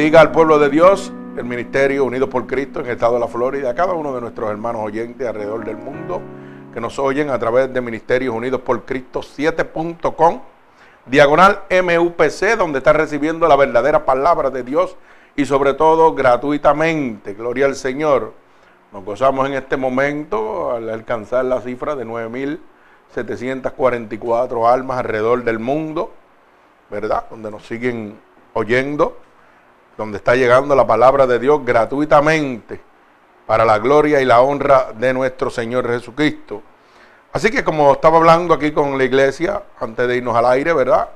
bendiga al pueblo de Dios, el Ministerio Unido por Cristo en el estado de la Florida, a cada uno de nuestros hermanos oyentes alrededor del mundo que nos oyen a través de Ministerios Unidos por Cristo 7.com, diagonal MUPC, donde está recibiendo la verdadera palabra de Dios y sobre todo gratuitamente. Gloria al Señor. Nos gozamos en este momento al alcanzar la cifra de 9.744 almas alrededor del mundo, ¿verdad? Donde nos siguen oyendo donde está llegando la palabra de Dios gratuitamente para la gloria y la honra de nuestro Señor Jesucristo. Así que como estaba hablando aquí con la iglesia, antes de irnos al aire, ¿verdad?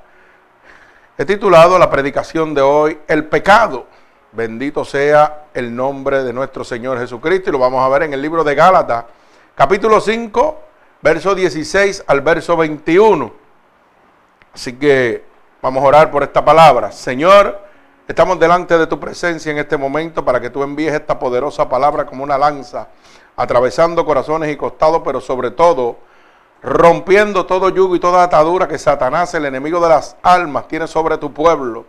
He titulado la predicación de hoy, El pecado. Bendito sea el nombre de nuestro Señor Jesucristo. Y lo vamos a ver en el libro de Gálatas, capítulo 5, verso 16 al verso 21. Así que vamos a orar por esta palabra. Señor, Estamos delante de tu presencia en este momento para que tú envíes esta poderosa palabra como una lanza, atravesando corazones y costados, pero sobre todo rompiendo todo yugo y toda atadura que Satanás, el enemigo de las almas, tiene sobre tu pueblo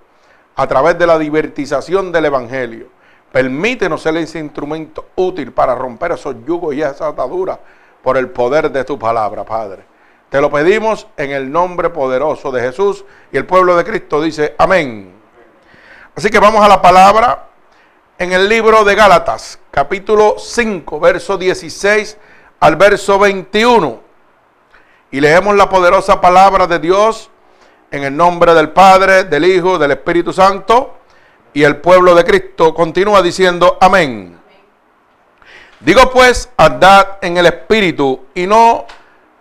a través de la divertización del Evangelio. Permítenos ser ese instrumento útil para romper esos yugos y esas ataduras por el poder de tu palabra, Padre. Te lo pedimos en el nombre poderoso de Jesús y el pueblo de Cristo dice, amén. Así que vamos a la palabra en el libro de Gálatas, capítulo 5, verso 16 al verso 21. Y leemos la poderosa palabra de Dios en el nombre del Padre, del Hijo, del Espíritu Santo. Y el pueblo de Cristo continúa diciendo, amén. Digo pues, andad en el Espíritu y no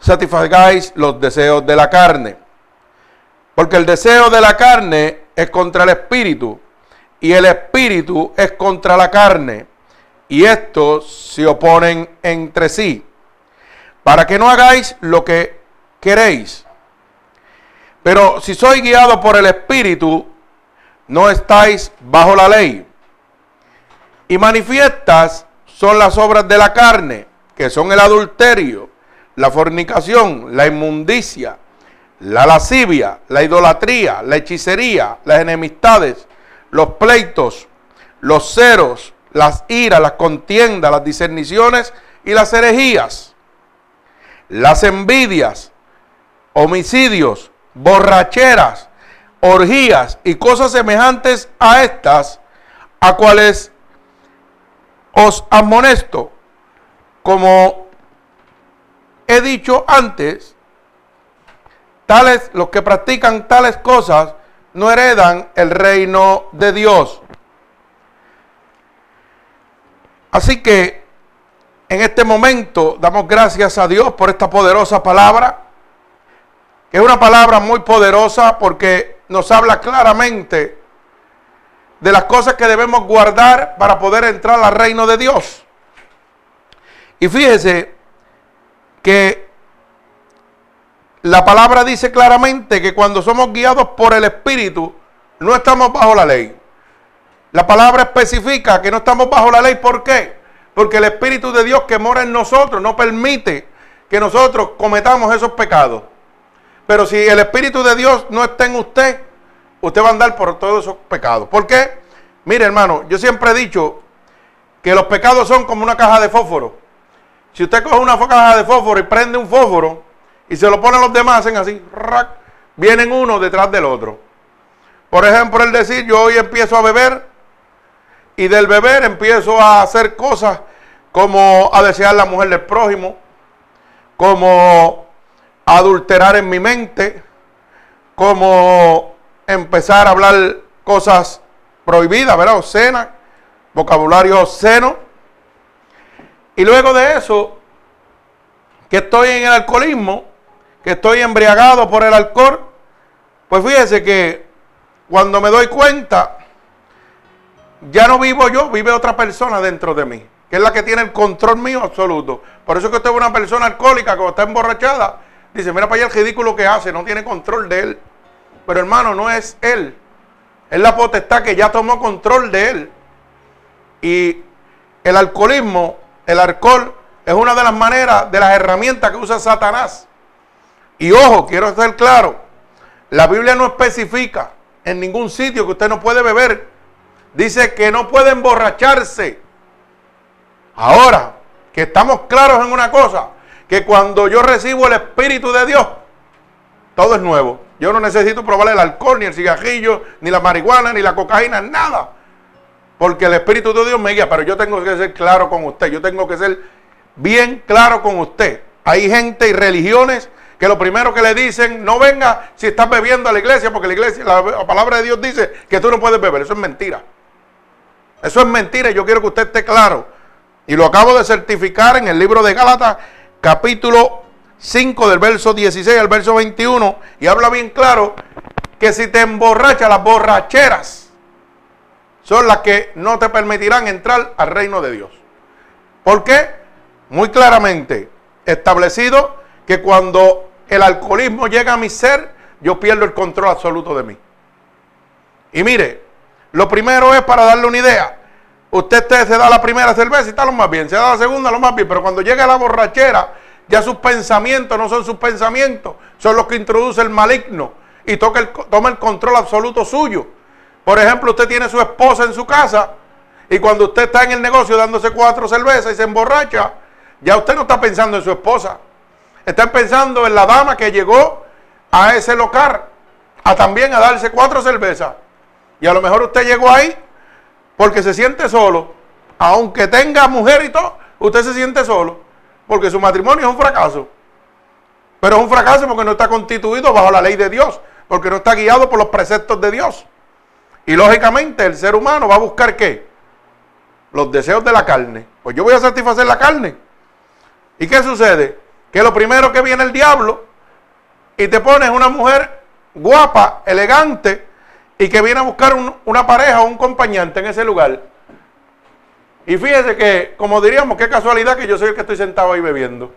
satisfagáis los deseos de la carne. Porque el deseo de la carne es contra el Espíritu y el espíritu es contra la carne, y estos se oponen entre sí, para que no hagáis lo que queréis. Pero si sois guiado por el espíritu, no estáis bajo la ley. Y manifiestas son las obras de la carne, que son el adulterio, la fornicación, la inmundicia, la lascivia, la idolatría, la hechicería, las enemistades, los pleitos, los ceros, las iras, las contiendas, las discerniciones y las herejías, las envidias, homicidios, borracheras, orgías y cosas semejantes a estas, a cuales os amonesto, como he dicho antes, tales los que practican tales cosas no heredan el reino de Dios. Así que en este momento damos gracias a Dios por esta poderosa palabra, que es una palabra muy poderosa porque nos habla claramente de las cosas que debemos guardar para poder entrar al reino de Dios. Y fíjese que la palabra dice claramente que cuando somos guiados por el Espíritu, no estamos bajo la ley. La palabra especifica que no estamos bajo la ley. ¿Por qué? Porque el Espíritu de Dios que mora en nosotros no permite que nosotros cometamos esos pecados. Pero si el Espíritu de Dios no está en usted, usted va a andar por todos esos pecados. ¿Por qué? Mire, hermano, yo siempre he dicho que los pecados son como una caja de fósforo. Si usted coge una caja de fósforo y prende un fósforo, y se lo ponen los demás, hacen así, vienen uno detrás del otro. Por ejemplo, el decir, yo hoy empiezo a beber y del beber empiezo a hacer cosas como a desear la mujer del prójimo, como adulterar en mi mente, como empezar a hablar cosas prohibidas, ¿verdad? Obscenas, vocabulario obsceno. Y luego de eso, que estoy en el alcoholismo, que estoy embriagado por el alcohol, pues fíjese que cuando me doy cuenta, ya no vivo yo, vive otra persona dentro de mí, que es la que tiene el control mío absoluto. Por eso que usted es una persona alcohólica, que está emborrachada, dice, mira para allá el ridículo que hace, no tiene control de él. Pero hermano, no es él, es la potestad que ya tomó control de él. Y el alcoholismo, el alcohol, es una de las maneras, de las herramientas que usa Satanás y ojo, quiero ser claro, la Biblia no especifica en ningún sitio que usted no puede beber dice que no puede emborracharse. Ahora, que estamos claros en una cosa, que cuando yo recibo el Espíritu de Dios, todo es nuevo. Yo no necesito probar el alcohol, ni el cigarrillo, ni la marihuana, ni la cocaína, nada. Porque el Espíritu de Dios me guía, pero yo tengo que ser claro con usted, yo tengo que ser bien claro con usted. Hay gente y religiones que lo primero que le dicen, no venga si estás bebiendo a la iglesia, porque la iglesia, la, palabra de Dios dice que tú no puedes beber. Eso es mentira. Eso es mentira y yo quiero que usted esté claro. Y lo acabo de certificar en el libro de Gálatas, capítulo 5, del verso 16 al verso 21. Y habla bien claro que si te emborrachas, las borracheras son las que no te permitirán entrar al reino de Dios. ¿Por qué? Muy claramente establecido que cuando el alcoholismo llega a mi ser, yo pierdo el control absoluto de mí. Y mire, lo primero es para darle una idea. Usted, se da la primera cerveza y está lo más bien, se da la segunda lo más bien, pero cuando llega la borrachera, ya sus pensamientos no son sus pensamientos, son los que introduce el maligno y toca el, toma el control absoluto suyo. Por ejemplo, usted tiene su esposa en su casa y cuando usted está en el negocio dándose cuatro cervezas y se emborracha, ya usted no está pensando en su esposa, están pensando en la dama que llegó a ese local a también a darse cuatro cervezas. Y a lo mejor usted llegó ahí porque se siente solo. Aunque tenga mujer y todo, usted se siente solo. Porque su matrimonio es un fracaso. Pero es un fracaso porque no está constituido bajo la ley de Dios. Porque no está guiado por los preceptos de Dios. Y lógicamente el ser humano va a buscar qué? Los deseos de la carne. Pues yo voy a satisfacer la carne. ¿Y qué sucede? Que lo primero que viene el diablo y te pones una mujer guapa, elegante, y que viene a buscar una pareja o un compañante en ese lugar. Y fíjese que, como diríamos, qué casualidad que yo soy el que estoy sentado ahí bebiendo.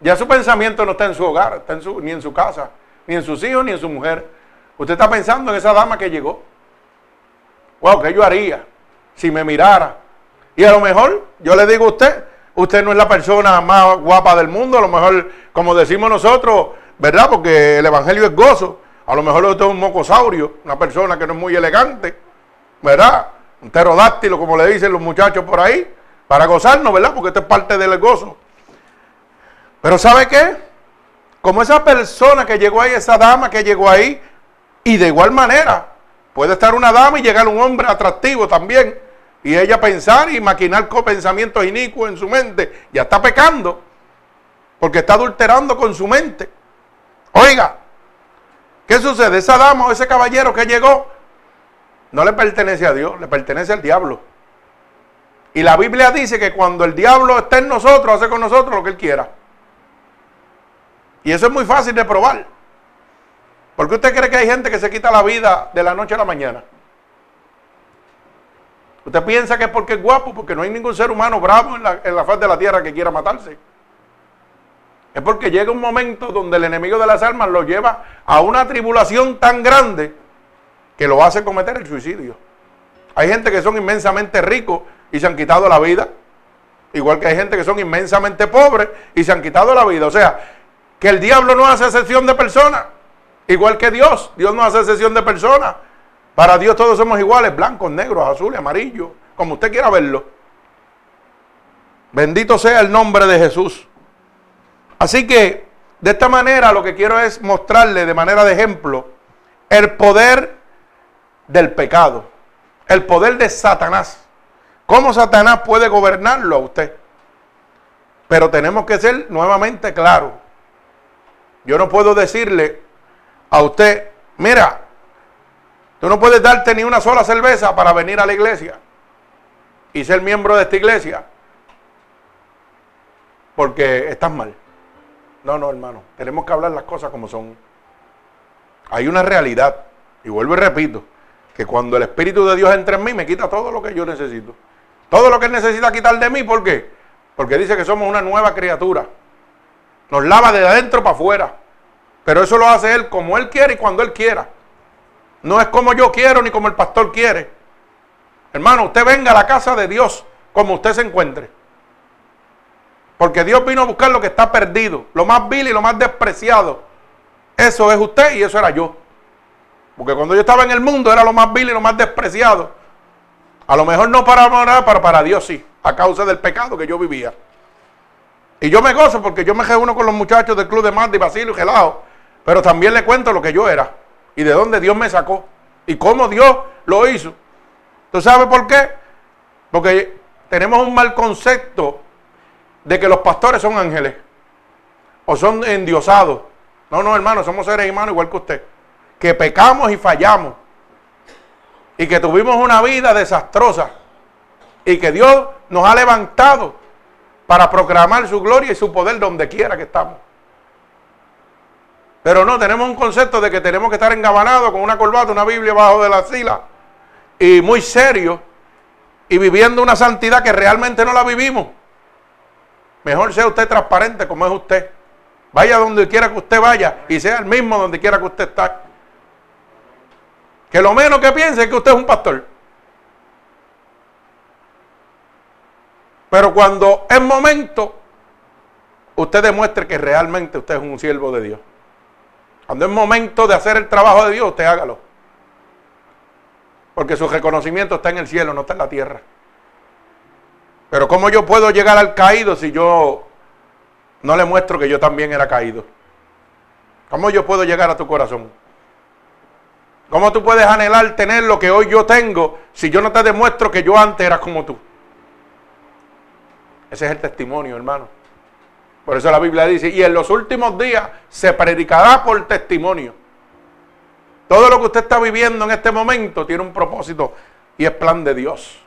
Ya su pensamiento no está en su hogar, está en su, ni en su casa, ni en sus hijos, ni en su mujer. Usted está pensando en esa dama que llegó. Wow, ¿qué yo haría si me mirara? Y a lo mejor yo le digo a usted, usted no es la persona más guapa del mundo, a lo mejor, como decimos nosotros, ¿verdad? Porque el Evangelio es gozo. A lo mejor usted es un mocosaurio, una persona que no es muy elegante, ¿verdad? Un pterodáctilo, como le dicen los muchachos por ahí, para gozarnos, ¿verdad? Porque esto es parte del gozo. Pero ¿sabe qué? Como esa persona que llegó ahí, esa dama que llegó ahí, y de igual manera, puede estar una dama y llegar un hombre atractivo también, y ella pensar y maquinar con pensamientos inicuos en su mente, ya está pecando, porque está adulterando con su mente. Oiga, ¿qué sucede? Esa dama o ese caballero que llegó no le pertenece a Dios, le pertenece al diablo. Y la Biblia dice que cuando el diablo está en nosotros, hace con nosotros lo que él quiera. Y eso es muy fácil de probar. ¿Por qué usted cree que hay gente que se quita la vida de la noche a la mañana? Usted piensa que es porque es guapo, porque no hay ningún ser humano bravo en la, faz de la tierra que quiera matarse. Es porque llega un momento donde el enemigo de las almas lo lleva a una tribulación tan grande que lo hace cometer el suicidio. Hay gente que son inmensamente ricos y se han quitado la vida. Igual que hay gente que son inmensamente pobres y se han quitado la vida. O sea, que el diablo no hace excepción de personas. Igual que Dios. Dios no hace excepción de personas. Para Dios todos somos iguales, blancos, negros, azules, amarillos, como usted quiera verlo. Bendito sea el nombre de Jesús. Así que, de esta manera, lo que quiero es mostrarle de manera de ejemplo el poder del pecado, el poder de Satanás. ¿Cómo Satanás puede gobernarlo a usted? Pero tenemos que ser nuevamente claros. Yo no puedo decirle a usted, mira, Tú no puedes darte ni una sola cerveza para venir a la iglesia y ser miembro de esta iglesia porque estás mal. No, no, hermano. Tenemos que hablar las cosas como son. Hay una realidad, y vuelvo y repito, que cuando el Espíritu de Dios entra en mí, me quita todo lo que yo necesito. Todo lo que Él necesita quitar de mí, ¿por qué? Porque dice que somos una nueva criatura. Nos lava de adentro para afuera. Pero eso lo hace Él como Él quiere y cuando Él quiera. No es como yo quiero ni como el pastor quiere. Hermano, usted venga a la casa de Dios como usted se encuentre. Porque Dios vino a buscar lo que está perdido, lo más vil y lo más despreciado. Eso es usted y eso era yo. Porque cuando yo estaba en el mundo era lo más vil y lo más despreciado. A lo mejor no para morar, pero para Dios sí, a causa del pecado que yo vivía. Y yo me gozo porque yo me reúno con los muchachos del club de Magda y Basilio y Gelado, pero también le cuento lo que yo era y de dónde Dios me sacó y cómo Dios lo hizo. ¿Tú sabes por qué? Porque tenemos un mal concepto de que los pastores son ángeles o son endiosados. No, no, hermano, somos seres humanos igual que usted. Que pecamos y fallamos. Y que tuvimos una vida desastrosa. Y que Dios nos ha levantado para proclamar su gloria y su poder donde quiera que estamos. Pero no, tenemos un concepto de que tenemos que estar engabanados con una corbata, una Biblia bajo de la sila. Y muy serio. Y viviendo una santidad que realmente no la vivimos. Mejor sea usted transparente como es usted. Vaya donde quiera que usted vaya y sea el mismo donde quiera que usted está. Que lo menos que piense es que usted es un pastor. Pero cuando es momento, usted demuestre que realmente usted es un siervo de Dios. Cuando es momento de hacer el trabajo de Dios, usted hágalo. Porque su reconocimiento está en el cielo, no está en la tierra. Pero ¿cómo yo puedo llegar al caído si yo no le muestro que yo también era caído? ¿Cómo yo puedo llegar a tu corazón? ¿Cómo tú puedes anhelar tener lo que hoy yo tengo si yo no te demuestro que yo antes era como tú? Ese es el testimonio, hermano. Por eso la Biblia dice, y en los últimos días se predicará por testimonio. Todo lo que usted está viviendo en este momento tiene un propósito y es plan de Dios.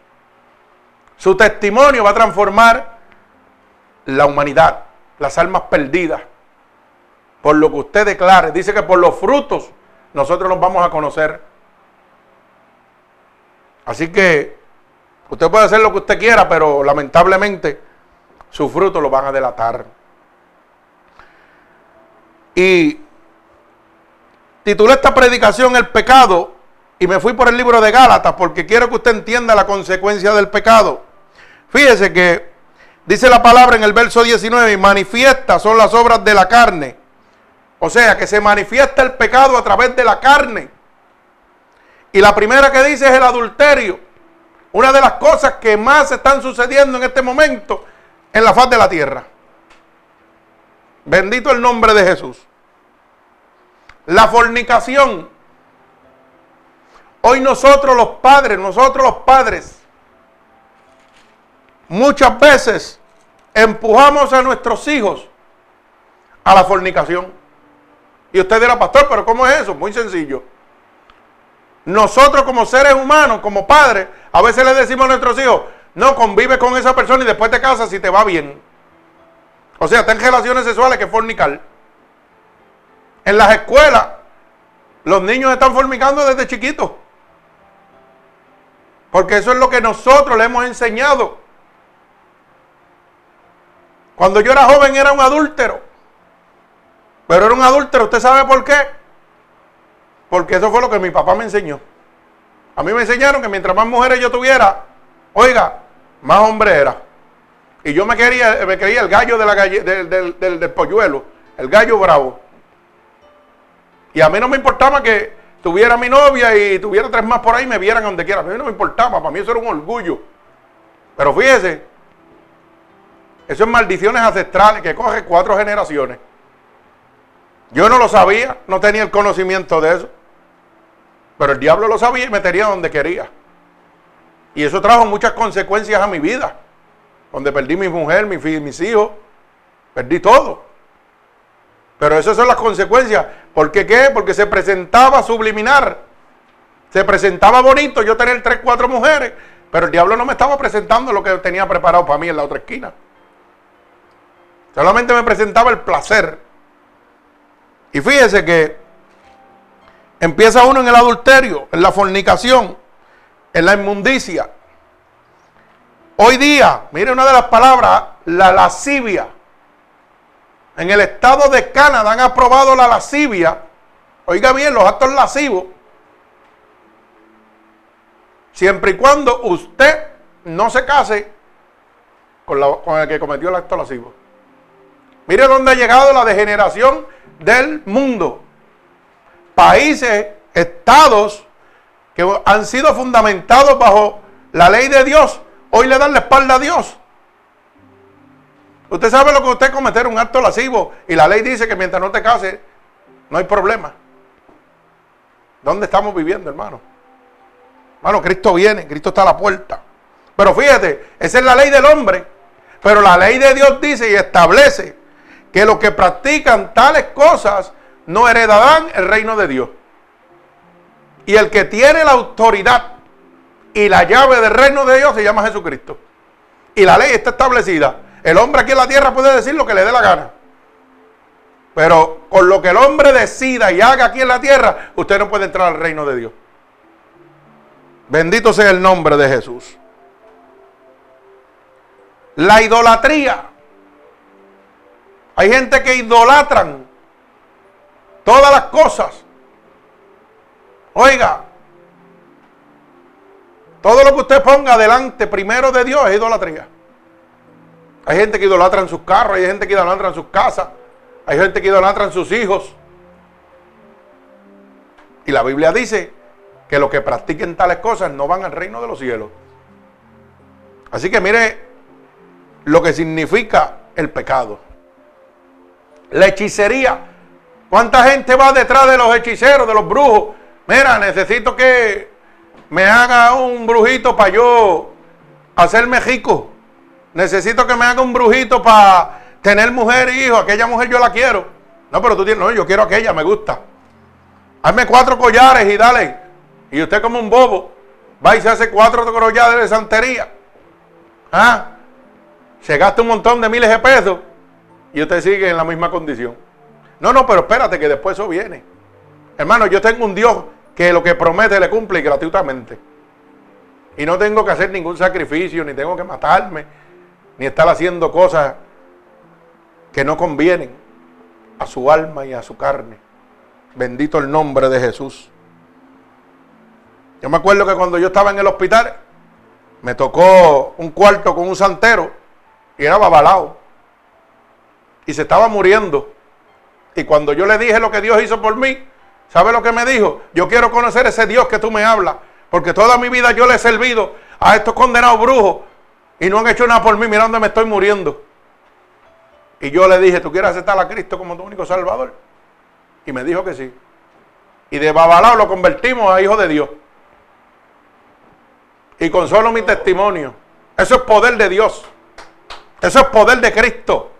Su testimonio va a transformar la humanidad, las almas perdidas. Por lo que usted declare. Dice que por los frutos nosotros nos vamos a conocer. Así que usted puede hacer lo que usted quiera, pero lamentablemente sus frutos lo van a delatar. Y titulé esta predicación El pecado y me fui por el libro de Gálatas porque quiero que usted entienda la consecuencia del pecado. Fíjese que dice la palabra en el verso 19, y manifiesta son las obras de la carne. O sea, que se manifiesta el pecado a través de la carne. Y la primera que dice es el adulterio. Una de las cosas que más están sucediendo en este momento en la faz de la tierra. Bendito el nombre de Jesús. La fornicación. Hoy nosotros los padres, nosotros los padres, muchas veces empujamos a nuestros hijos a la fornicación. Y usted dirá, pastor, pero ¿cómo es eso? Muy sencillo. Nosotros como seres humanos, como padres, a veces le decimos a nuestros hijos, no, convive con esa persona y después te casas si te va bien. O sea, ten relaciones sexuales que fornicar. En las escuelas, los niños están fornicando desde chiquitos. Porque eso es lo que nosotros le hemos enseñado. Cuando yo era joven era un adúltero. Pero era un adúltero, ¿usted sabe por qué? Porque eso fue lo que mi papá me enseñó. A mí me enseñaron que mientras más mujeres yo tuviera, oiga, más hombre era. Y yo me quería, me creía el gallo del, del polluelo, el gallo bravo. Y a mí no me importaba que tuviera mi novia y tuviera tres más por ahí y me vieran donde quiera. A mí no me importaba, para mí eso era un orgullo. Pero fíjese, eso es maldiciones ancestrales que coge cuatro generaciones. Yo no lo sabía, no tenía el conocimiento de eso. Pero el diablo lo sabía y me tenía donde quería. Y eso trajo muchas consecuencias a mi vida. Donde perdí mi mujer, mi, mis hijos, perdí todo. Pero esas son las consecuencias. ¿Por qué qué? Porque se presentaba subliminar. Se presentaba bonito yo tener tres, cuatro mujeres. Pero el diablo no me estaba presentando lo que tenía preparado para mí en la otra esquina. Solamente me presentaba el placer. Y fíjese que empieza uno en el adulterio, en la fornicación, en la inmundicia. Hoy día, mire una de las palabras, la lascivia. En el estado de Canadá han aprobado la lascivia. Oiga bien, los actos lascivos. Siempre y cuando usted no se case con, con el que cometió el acto lascivo. Mire dónde ha llegado la degeneración del mundo. Países, estados que han sido fundamentados bajo la ley de Dios, hoy le dan la espalda a Dios. Usted sabe lo que usted cometer un acto lascivo y la ley dice que mientras no te case no hay problema. ¿Dónde estamos viviendo, hermano? Hermano, Cristo viene, Cristo está a la puerta. Pero fíjate, esa es la ley del hombre. Pero la ley de Dios dice y establece que los que practican tales cosas no heredarán el reino de Dios. Y el que tiene la autoridad y la llave del reino de Dios se llama Jesucristo. Y la ley está establecida. El hombre aquí en la tierra puede decir lo que le dé la gana. Pero con lo que el hombre decida y haga aquí en la tierra, usted no puede entrar al reino de Dios. Bendito sea el nombre de Jesús. La idolatría. Hay gente que idolatran todas las cosas. Oiga, todo lo que usted ponga delante primero de Dios es idolatría. Hay gente que idolatra en sus carros, hay gente que idolatra en sus casas, hay gente que idolatra en sus hijos. Y la Biblia dice que los que practiquen tales cosas no van al reino de los cielos. Así que mire lo que significa el pecado. La hechicería. ¿Cuánta gente va detrás de los hechiceros, de los brujos? Mira, necesito que me haga un brujito para yo hacerme rico. Necesito que me haga un brujito para tener mujer e hijo. Aquella mujer yo la quiero. No, pero tú tienes, no, yo quiero aquella, me gusta. Hazme cuatro collares y dale. Y usted como un bobo va y se hace cuatro collares de santería. ¿Ah? Se gasta un montón de miles de pesos y usted sigue en la misma condición. No, no, pero espérate que después eso viene. Hermano, yo tengo un Dios que lo que promete le cumple gratuitamente. Y no tengo que hacer ningún sacrificio, ni tengo que matarme, ni estar haciendo cosas que no convienen a su alma y a su carne. Bendito el nombre de Jesús. Yo me acuerdo que cuando yo estaba en el hospital, me tocó un cuarto con un santero y era babalao. Y se estaba muriendo. Y cuando yo le dije lo que Dios hizo por mí, ¿sabe lo que me dijo? Yo quiero conocer ese Dios que tú me hablas. Porque toda mi vida yo le he servido a estos condenados brujos y no han hecho nada por mí, mirando me estoy muriendo. Y yo le dije, ¿tú quieres aceptar a Cristo como tu único salvador? Y me dijo que sí. Y de Babalao lo convertimos a hijo de Dios. Y con solo mi testimonio. Eso es poder de Dios. Eso es poder de Cristo.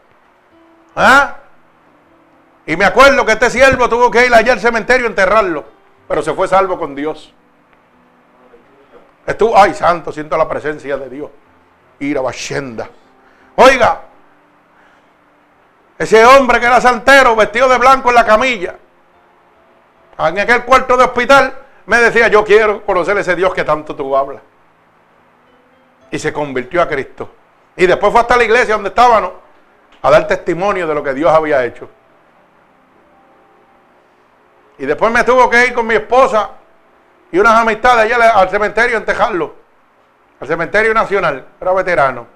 ¿Ah? Y me acuerdo que este siervo tuvo que ir allá al cementerio a enterrarlo. Pero se fue salvo con Dios. Estuvo, ay santo, siento la presencia de Dios. Ira Bashenda. Oiga, ese hombre que era santero, vestido de blanco en la camilla, en aquel cuarto de hospital, me decía, yo quiero conocer ese Dios que tanto tú hablas. Y se convirtió a Cristo. Y después fue hasta la iglesia donde estábamos a dar testimonio de lo que Dios había hecho. Y después me tuvo que ir con mi esposa y unas amistades allá al cementerio en Tejarlo, al cementerio nacional, era veterano.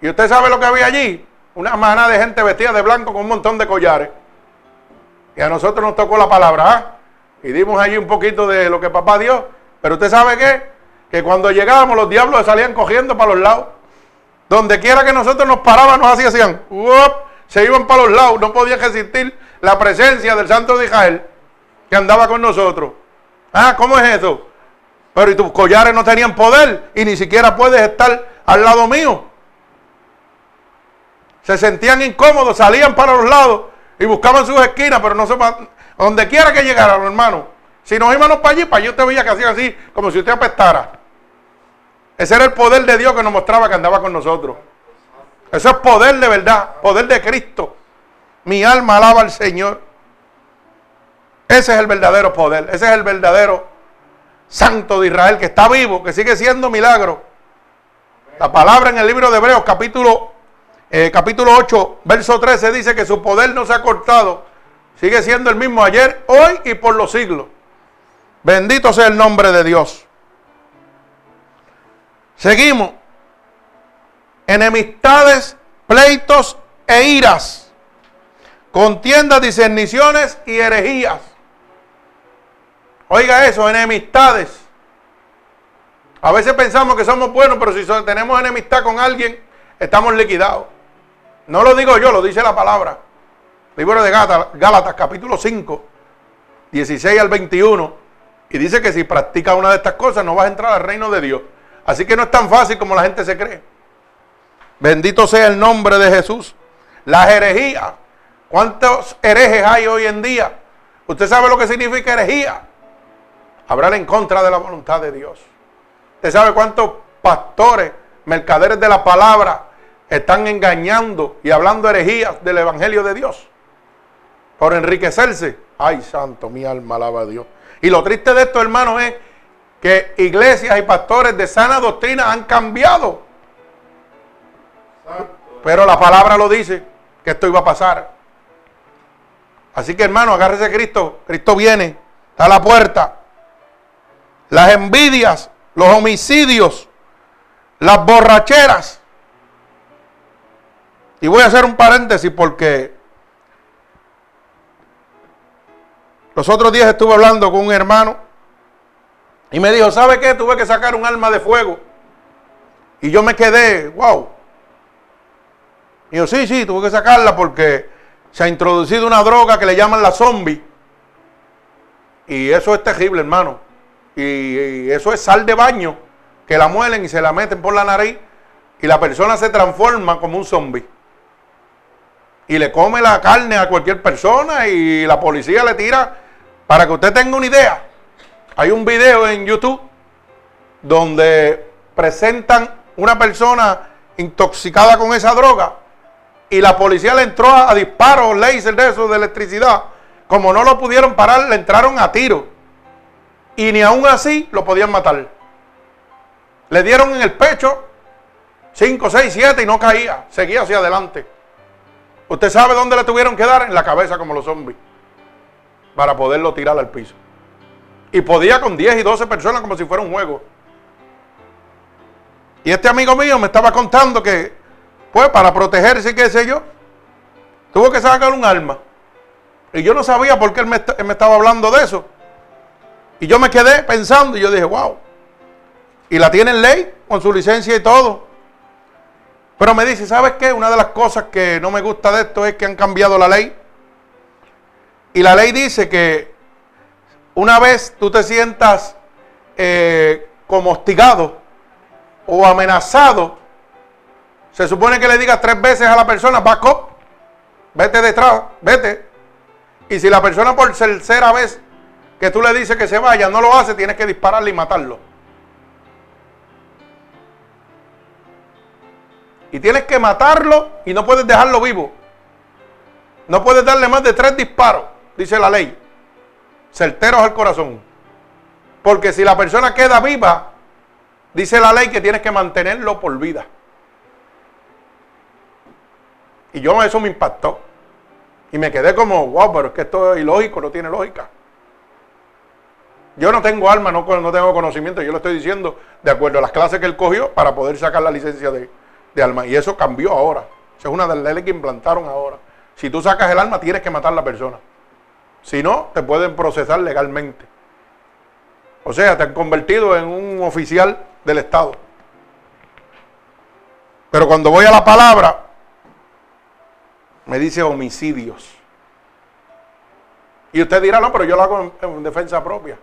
Y usted sabe lo que había allí, una manada de gente vestida de blanco con un montón de collares. Y a nosotros nos tocó la palabra, ¿ah? Y dimos allí un poquito de lo que papá dio. Pero usted sabe qué? Que cuando llegábamos los diablos salían cogiendo para los lados. Donde quiera que nosotros nos parábamos así hacían, se iban para los lados, no podía resistir la presencia del Santo de Israel que andaba con nosotros. Ah, ¿cómo es eso? Pero y tus collares no tenían poder y ni siquiera puedes estar al lado mío. Se sentían incómodos, salían para los lados y buscaban sus esquinas, pero no se donde quiera que llegaran, hermano. Si nos íbamos para allí, para allí usted veía que hacía así, como si usted apestara. Ese era el poder de Dios que nos mostraba que andaba con nosotros. Eso es poder de verdad, poder de Cristo. Mi alma alaba al Señor. Ese es el verdadero poder, ese es el verdadero santo de Israel que está vivo, que sigue siendo milagro. La palabra en el libro de Hebreos, capítulo, eh, capítulo 8, verso 13, dice que su poder no se ha cortado. Sigue siendo el mismo ayer, hoy y por los siglos. Bendito sea el nombre de Dios. Seguimos. Enemistades, pleitos e iras. Contiendas, discerniciones y herejías. Oiga eso, enemistades. A veces pensamos que somos buenos, pero si tenemos enemistad con alguien, estamos liquidados. No lo digo yo, lo dice la palabra. Libro de Gálatas, capítulo 5, 16 al 21. Y dice que si practicas una de estas cosas no vas a entrar al reino de Dios. Así que no es tan fácil como la gente se cree. Bendito sea el nombre de Jesús. La herejía. ¿Cuántos herejes hay hoy en día? ¿Usted sabe lo que significa herejía? Hablar en contra de la voluntad de Dios. ¿Usted sabe cuántos pastores, mercaderes de la palabra, están engañando y hablando herejías del Evangelio de Dios? Por enriquecerse. Ay, santo, mi alma alaba a Dios. Y lo triste de esto, hermanos, es que iglesias y pastores de sana doctrina han cambiado. Pero la palabra lo dice, que esto iba a pasar. Así que hermano, agárrese Cristo. Cristo viene, está a la puerta. Las envidias, los homicidios, las borracheras. Y voy a hacer un paréntesis porque los otros días estuve hablando con un hermano y me dijo, ¿sabe qué? Tuve que sacar un arma de fuego. Y yo me quedé, wow. Y yo, sí, sí, tuve que sacarla porque se ha introducido una droga que le llaman la zombie. Y eso es terrible, hermano. Y, eso es sal de baño que la muelen y se la meten por la nariz y la persona se transforma como un zombie. Y le come la carne a cualquier persona y la policía le tira. Para que usted tenga una idea, hay un video en YouTube donde presentan una persona intoxicada con esa droga y la policía le entró a, disparos, láser de eso, de electricidad. Como no lo pudieron parar, le entraron a tiro. Y ni aún así lo podían matar. Le dieron en el pecho 5, 6, 7 y no caía. Seguía hacia adelante. ¿Usted sabe dónde le tuvieron que dar? En la cabeza como los zombies. Para poderlo tirar al piso. Y podía con 10 y 12 personas como si fuera un juego. Y este amigo mío me estaba contando que pues para protegerse, qué sé yo, tuvo que sacar un arma. Y yo no sabía por qué él me, estaba hablando de eso. Y yo me quedé pensando y yo dije, wow. Y la tiene en ley, con su licencia y todo. Pero me dice, ¿sabes qué? Una de las cosas que no me gusta de esto es que han cambiado la ley. Y la ley dice que una vez tú te sientas eh, como hostigado o amenazado se supone que le digas tres veces a la persona, back up, vete detrás, vete. Y si la persona por tercera vez que tú le dices que se vaya no lo hace, tienes que dispararle y matarlo. Y tienes que matarlo y no puedes dejarlo vivo. No puedes darle más de tres disparos, dice la ley. Certeros al corazón. Porque si la persona queda viva, dice la ley que tienes que mantenerlo por vida. Y yo eso me impactó. Y me quedé como, wow, pero es que esto es ilógico, no tiene lógica. Yo no tengo alma, no, no tengo conocimiento, yo lo estoy diciendo de acuerdo a las clases que él cogió para poder sacar la licencia de, de alma. Y eso cambió ahora. Esa es una de las leyes que implantaron ahora. Si tú sacas el alma, tienes que matar a la persona. Si no, te pueden procesar legalmente. O sea, te han convertido en un oficial del Estado. Pero cuando voy a la palabra, me dice homicidios. Y usted dirá, no, pero yo lo hago en, defensa propia.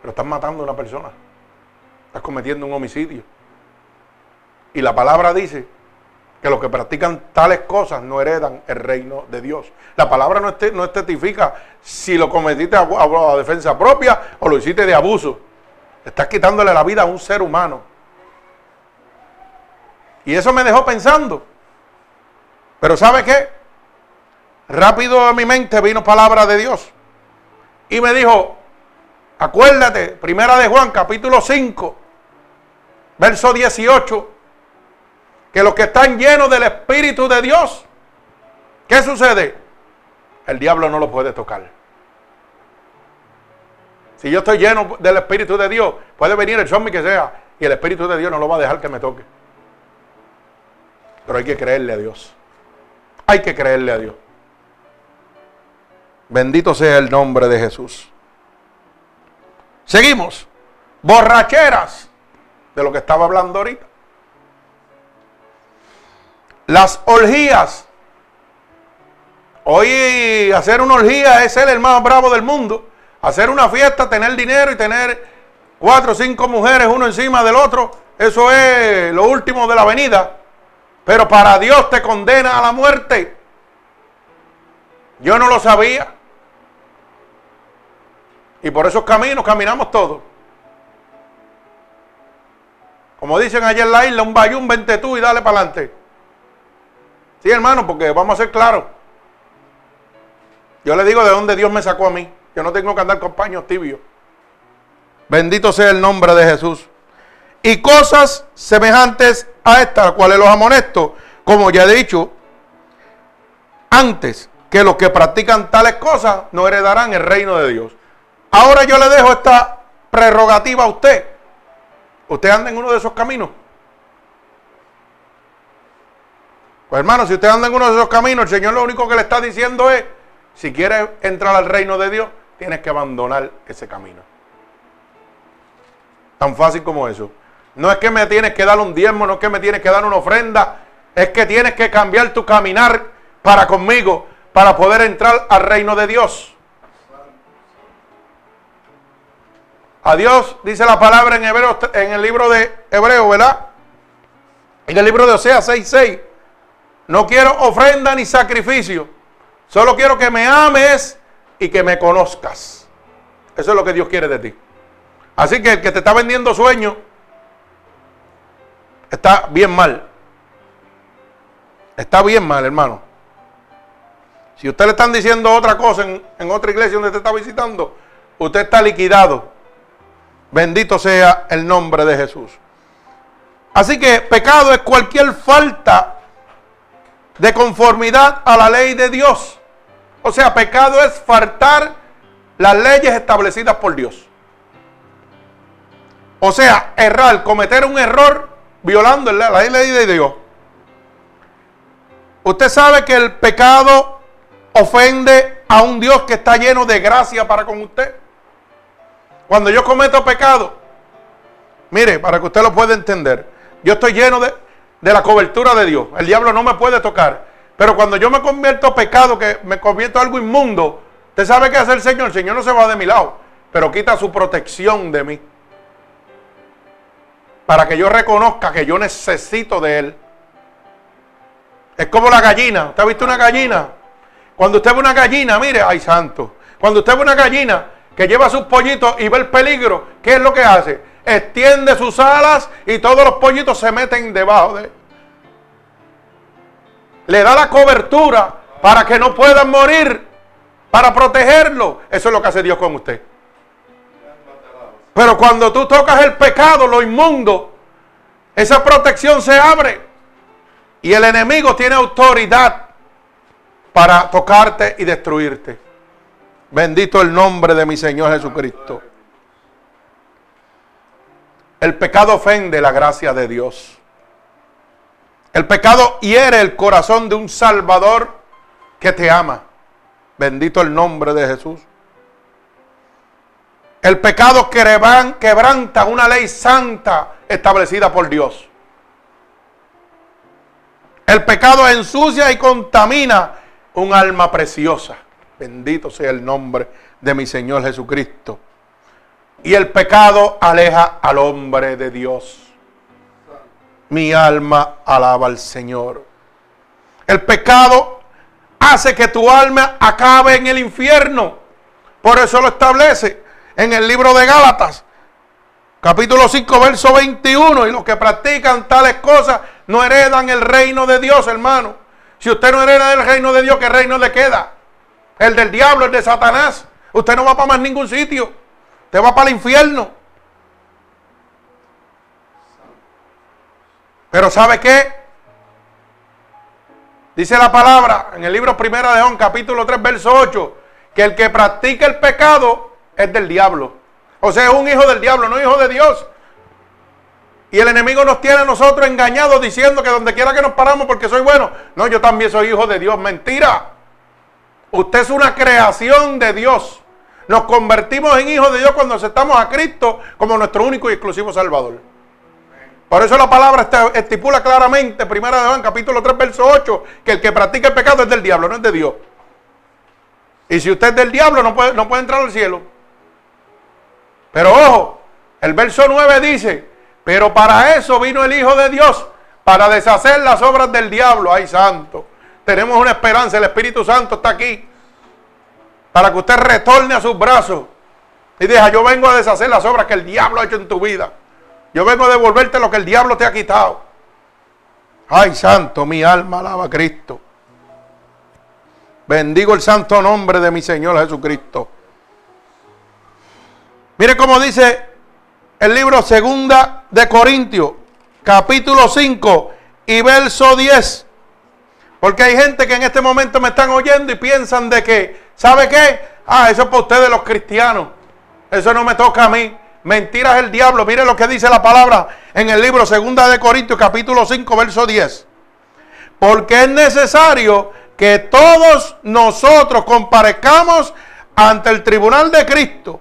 Pero estás matando a una persona. Estás cometiendo un homicidio. Y la palabra dice que los que practican tales cosas no heredan el reino de Dios. La palabra no, este, no estetifica si lo cometiste a, defensa propia o lo hiciste de abuso. Estás quitándole la vida a un ser humano. Y eso me dejó pensando. Pero ¿sabe qué? Rápido a mi mente vino palabra de Dios. Y me dijo, acuérdate, primera de Juan, capítulo 5, verso 18, que los que están llenos del Espíritu de Dios, ¿qué sucede? El diablo no lo puede tocar. Si yo estoy lleno del Espíritu de Dios, puede venir el zombie que sea, y el Espíritu de Dios no lo va a dejar que me toque. Pero hay que creerle a Dios. Hay que creerle a Dios. Bendito sea el nombre de Jesús. Seguimos. Borracheras. de lo que estaba hablando ahorita. Las orgías. Hoy hacer una orgía es ser el más bravo del mundo. Hacer una fiesta, tener dinero y tener cuatro o cinco mujeres uno encima del otro. Eso es lo último de la venida. Pero para Dios te condena a la muerte. Yo no lo sabía. Y por esos caminos caminamos todos. Como dicen allá en la isla, un bayún, vente tú y dale para adelante. Sí, hermano, porque vamos a ser claros. Yo le digo de dónde Dios me sacó a mí. Yo no tengo que andar con paños tibios. Bendito sea el nombre de Jesús. Y cosas semejantes a estas, cuales los amonesto, como ya he dicho antes, que los que practican tales cosas no heredarán el reino de Dios. Ahora yo le dejo esta prerrogativa a usted. ¿Usted anda en uno de esos caminos? Pues hermano, si usted anda en uno de esos caminos, el Señor lo único que le está diciendo es, si quieres entrar al reino de Dios, tienes que abandonar ese camino. Tan fácil como eso. No es que me tienes que dar un diezmo, no es que me tienes que dar una ofrenda, es que tienes que cambiar tu caminar para conmigo, para poder entrar al reino de Dios. A Dios dice la palabra en, en el libro de Hebreo, ¿verdad? En el libro de Oseas 6:6. No quiero ofrenda ni sacrificio. Solo quiero que me ames y que me conozcas. Eso es lo que Dios quiere de ti. Así que el que te está vendiendo sueños está bien mal. Está bien mal, hermano. Si usted le están diciendo otra cosa en, en otra iglesia donde te está visitando, usted está liquidado. Bendito sea el nombre de Jesús. Así que pecado es cualquier falta de conformidad a la ley de Dios. O sea, pecado es faltar las leyes establecidas por Dios. O sea, errar, cometer un error violando la ley de Dios. Usted sabe que el pecado ofende a un Dios que está lleno de gracia para con usted. Cuando yo cometo pecado, mire, para que usted lo pueda entender, yo estoy lleno de, la cobertura de Dios. El diablo no me puede tocar. Pero cuando yo me convierto a pecado, que me convierto a algo inmundo, usted sabe qué hace el Señor. El Señor no se va de mi lado, pero quita su protección de mí. Para que yo reconozca que yo necesito de Él. Es como la gallina. ¿Usted ha visto una gallina? Cuando usted ve una gallina, mire, ay santo. Cuando usted ve una gallina, que lleva sus pollitos y ve el peligro, ¿qué es lo que hace? Extiende sus alas y todos los pollitos se meten debajo de él. Le da la cobertura para que no puedan morir, para protegerlo. Eso es lo que hace Dios con usted. Pero cuando tú tocas el pecado, lo inmundo, esa protección se abre. Y el enemigo tiene autoridad para tocarte y destruirte. Bendito el nombre de mi Señor Jesucristo. El pecado ofende la gracia de Dios. El pecado hiere el corazón de un Salvador que te ama. Bendito el nombre de Jesús. El pecado quebranta una ley santa establecida por Dios. El pecado ensucia y contamina un alma preciosa. Bendito sea el nombre de mi Señor Jesucristo. Y el pecado aleja al hombre de Dios. Mi alma alaba al Señor. El pecado hace que tu alma acabe en el infierno. Por eso lo establece en el libro de Gálatas, capítulo 5, verso 21. Y los que practican tales cosas no heredan el reino de Dios, hermano. Si usted no hereda el reino de Dios, ¿qué reino le queda? el del diablo, el de Satanás. Usted no va para más ningún sitio. Usted va para el infierno. Pero ¿sabe qué? Dice la palabra en el libro Primera de Juan, capítulo 3, verso 8, que el que practica el pecado es del diablo. O sea, es un hijo del diablo, no hijo de Dios. Y el enemigo nos tiene a nosotros engañados diciendo que donde quiera que nos paramos porque soy bueno. No, yo también soy hijo de Dios. Mentira. Usted es una creación de Dios. Nos convertimos en hijos de Dios cuando aceptamos a Cristo como nuestro único y exclusivo Salvador. Por eso la palabra estipula claramente, primera de Juan, capítulo 3, verso 8, que el que practica el pecado es del diablo, no es de Dios. Y si usted es del diablo, no puede, no puede entrar al cielo. Pero ojo, el verso 9 dice, pero para eso vino el Hijo de Dios, para deshacer las obras del diablo. Ay, santo. Tenemos una esperanza, el Espíritu Santo está aquí. Para que usted retorne a sus brazos y diga, yo vengo a deshacer las obras que el diablo ha hecho en tu vida. Yo vengo a devolverte lo que el diablo te ha quitado. Ay, santo, mi alma alaba a Cristo. Bendigo el santo nombre de mi Señor Jesucristo. Mire cómo dice el libro Segunda de Corintios, capítulo 5 y verso 10. Porque hay gente que en este momento me están oyendo y piensan de que, ¿sabe qué? Ah, eso es para ustedes los cristianos. Eso no me toca a mí. Mentiras el diablo. Mire lo que dice la palabra en el libro Segunda de Corintios capítulo 5 verso 10. Porque es necesario que todos nosotros comparezcamos ante el tribunal de Cristo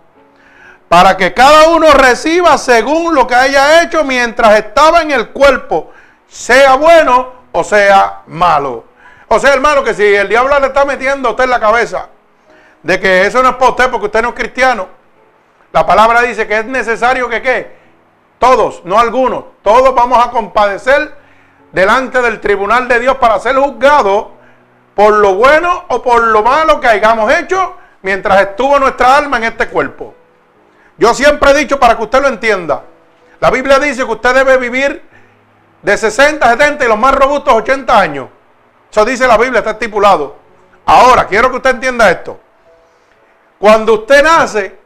para que cada uno reciba según lo que haya hecho mientras estaba en el cuerpo, sea bueno o sea malo. O sea, hermano, que si el diablo le está metiendo a usted en la cabeza de que eso no es para usted porque usted no es cristiano, la palabra dice que es necesario que qué? Todos, no algunos, todos vamos a compadecer delante del tribunal de Dios para ser juzgados por lo bueno o por lo malo que hayamos hecho mientras estuvo nuestra alma en este cuerpo. Yo siempre he dicho para que usted lo entienda, la Biblia dice que usted debe vivir de 60, 70 y los más robustos 80 años. Eso dice la Biblia, está estipulado. Ahora, quiero que usted entienda esto. Cuando usted nace,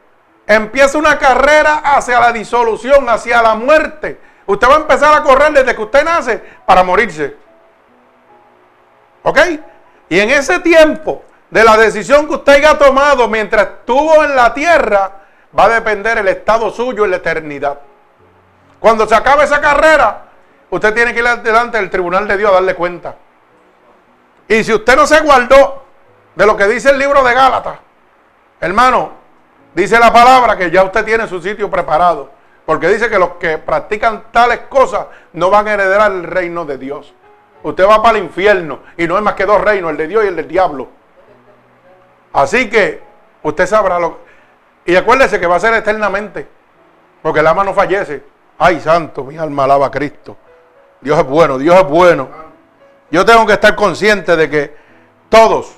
empieza una carrera hacia la disolución, hacia la muerte. Usted va a empezar a correr desde que usted nace para morirse. ¿Ok? Y en ese tiempo de la decisión que usted haya tomado mientras estuvo en la tierra, va a depender el estado suyo en la eternidad. Cuando se acabe esa carrera, usted tiene que ir delante del tribunal de Dios a darle cuenta. Y si usted no se guardó de lo que dice el libro de Gálatas, hermano, Dice la palabra que ya usted tiene su sitio preparado. Porque dice que los que practican tales cosas no van a heredar el reino de Dios. Usted va para el infierno y no es más que dos reinos, el de Dios y el del diablo. Así que usted sabrá lo Y acuérdese que va a ser eternamente. Porque el alma no fallece. Ay, santo, mi alma alaba a Cristo. Dios es bueno, Dios es bueno. Yo tengo que estar consciente de que todos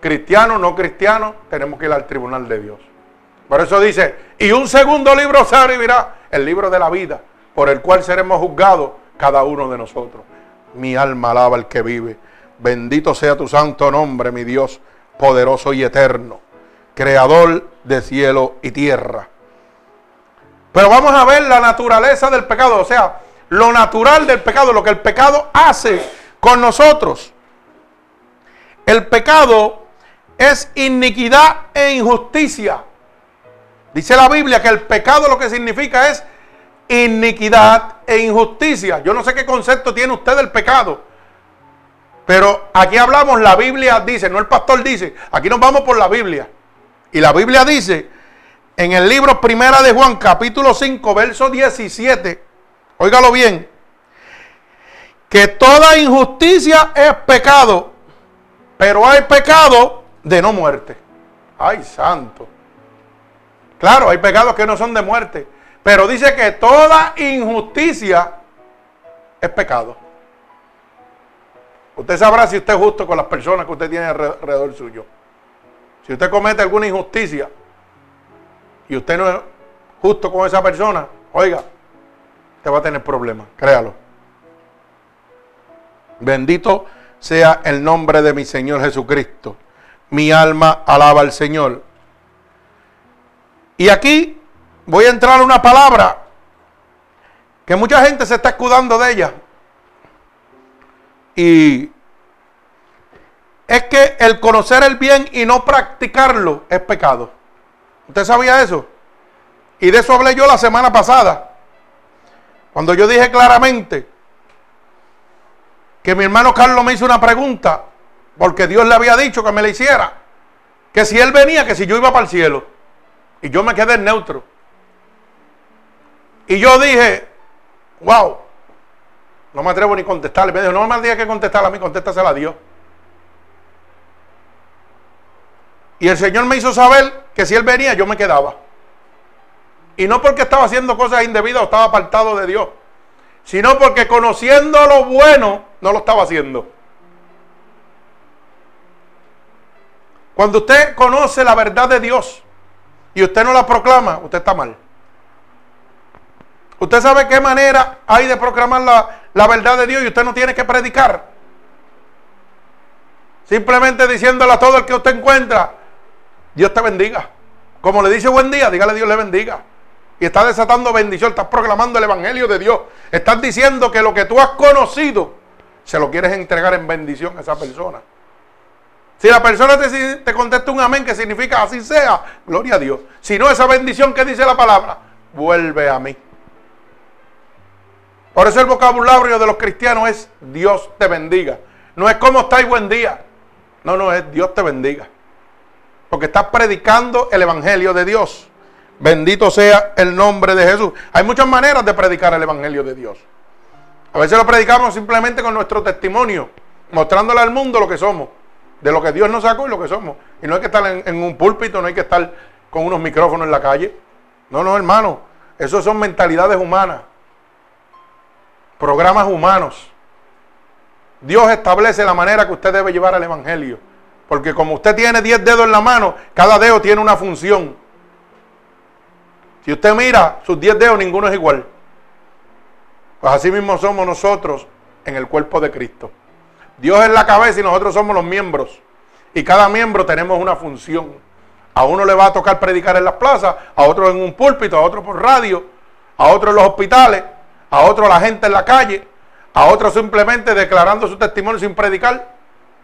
cristiano, no cristiano, tenemos que ir al tribunal de Dios. Por eso dice, y un segundo libro se abrirá, el libro de la vida, por el cual seremos juzgados cada uno de nosotros. Mi alma alaba al que vive. Bendito sea tu santo nombre, mi Dios, poderoso y eterno, creador de cielo y tierra. Pero vamos a ver la naturaleza del pecado, o sea, lo natural del pecado, lo que el pecado hace con nosotros. El pecado es iniquidad e injusticia. Dice la Biblia que el pecado lo que significa es iniquidad e injusticia. Yo no sé qué concepto tiene usted del pecado. Pero aquí hablamos, la Biblia dice, no el pastor dice, aquí nos vamos por la Biblia. Y la Biblia dice en el libro Primera de Juan, capítulo 5, verso 17, óigalo bien, que toda injusticia es pecado, pero hay pecado de no muerte. Ay, santo. Claro, hay pecados que no son de muerte, pero dice que toda injusticia es pecado. Usted sabrá si usted es justo con las personas que usted tiene alrededor suyo. Si usted comete alguna injusticia y usted no es justo con esa persona, oiga, usted va a tener problemas, créalo. Bendito sea el nombre de mi Señor Jesucristo mi alma alaba al Señor. Y aquí voy a entrar una palabra que mucha gente se está escudando de ella. Y es que el conocer el bien y no practicarlo es pecado. ¿Usted sabía eso? Y de eso hablé yo la semana pasada. Cuando yo dije claramente que mi hermano Carlos me hizo una pregunta porque Dios le había dicho que me la hiciera. Que si él venía, que si yo iba para el cielo. Y yo me quedé neutro. Y yo dije, Wow. No me atrevo ni a contestarle. Me dijo, no me digas que contestarle a mí, contéstasela a Dios. Y el Señor me hizo saber que si Él venía, yo me quedaba. Y no porque estaba haciendo cosas indebidas o estaba apartado de Dios, sino porque conociendo lo bueno, no lo estaba haciendo. Cuando usted conoce la verdad de Dios y usted no la proclama, usted está mal. Usted sabe qué manera hay de proclamar la, la verdad de Dios y usted no tiene que predicar. Simplemente diciéndole a todo el que usted encuentra, Dios te bendiga. Como le dice buen día, dígale Dios le bendiga. Y está desatando bendición, estás proclamando el Evangelio de Dios. Estás diciendo que lo que tú has conocido, se lo quieres entregar en bendición a esa persona. Si la persona te, contesta un amén, que significa así sea, gloria a Dios. Si no, esa bendición que dice la palabra, vuelve a mí. Por eso el vocabulario de los cristianos es Dios te bendiga. No es como está y buen día. No, no, es Dios te bendiga. Porque estás predicando el Evangelio de Dios. Bendito sea el nombre de Jesús. Hay muchas maneras de predicar el Evangelio de Dios. A veces lo predicamos simplemente con nuestro testimonio, mostrándole al mundo lo que somos de lo que Dios nos sacó y lo que somos. Y no hay que estar en, un púlpito, no hay que estar con unos micrófonos en la calle. No, no, hermano. Eso son mentalidades humanas. Programas humanos. Dios establece la manera que usted debe llevar al Evangelio. Porque como usted tiene 10 dedos en la mano, cada dedo tiene una función. Si usted mira sus 10 dedos, ninguno es igual. Pues así mismo somos nosotros en el cuerpo de Cristo. Dios es la cabeza y nosotros somos los miembros. Y cada miembro tenemos una función. A uno le va a tocar predicar en las plazas, a otro en un púlpito, a otro por radio, a otro en los hospitales, a otro la gente en la calle, a otro simplemente declarando su testimonio sin predicar.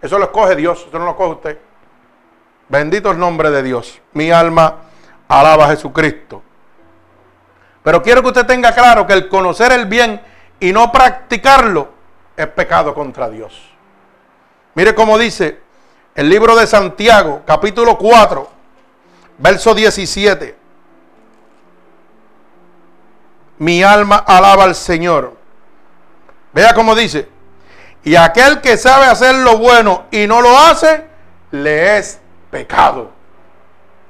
Eso lo escoge Dios, eso no lo escoge usted. Bendito el nombre de Dios. Mi alma alaba a Jesucristo. Pero quiero que usted tenga claro que el conocer el bien y no practicarlo es pecado contra Dios. Mire cómo dice el libro de Santiago, capítulo 4, verso 17. Mi alma alaba al Señor. Vea cómo dice. Y aquel que sabe hacer lo bueno y no lo hace, le es pecado.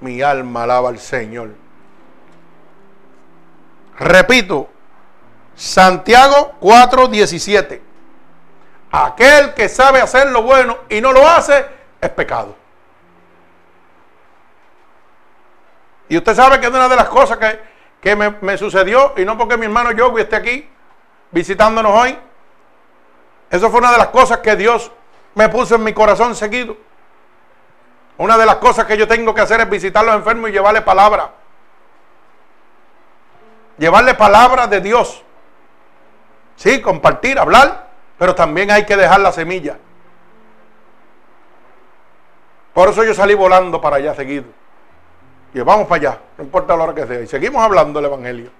Mi alma alaba al Señor. Repito, Santiago 4, 17. Aquel que sabe hacer lo bueno y no lo hace, es pecado. Y usted sabe que es una de las cosas que, me, sucedió, y no porque mi hermano Yogi esté aquí visitándonos hoy. Eso fue una de las cosas que Dios me puso en mi corazón seguido. Una de las cosas que yo tengo que hacer es visitar a los enfermos y llevarle palabra. Llevarle palabra de Dios. Sí, compartir, hablar. Pero también hay que dejar la semilla. Por eso yo salí volando para allá seguido. Y vamos para allá, no importa la hora que sea. Y seguimos hablando del Evangelio.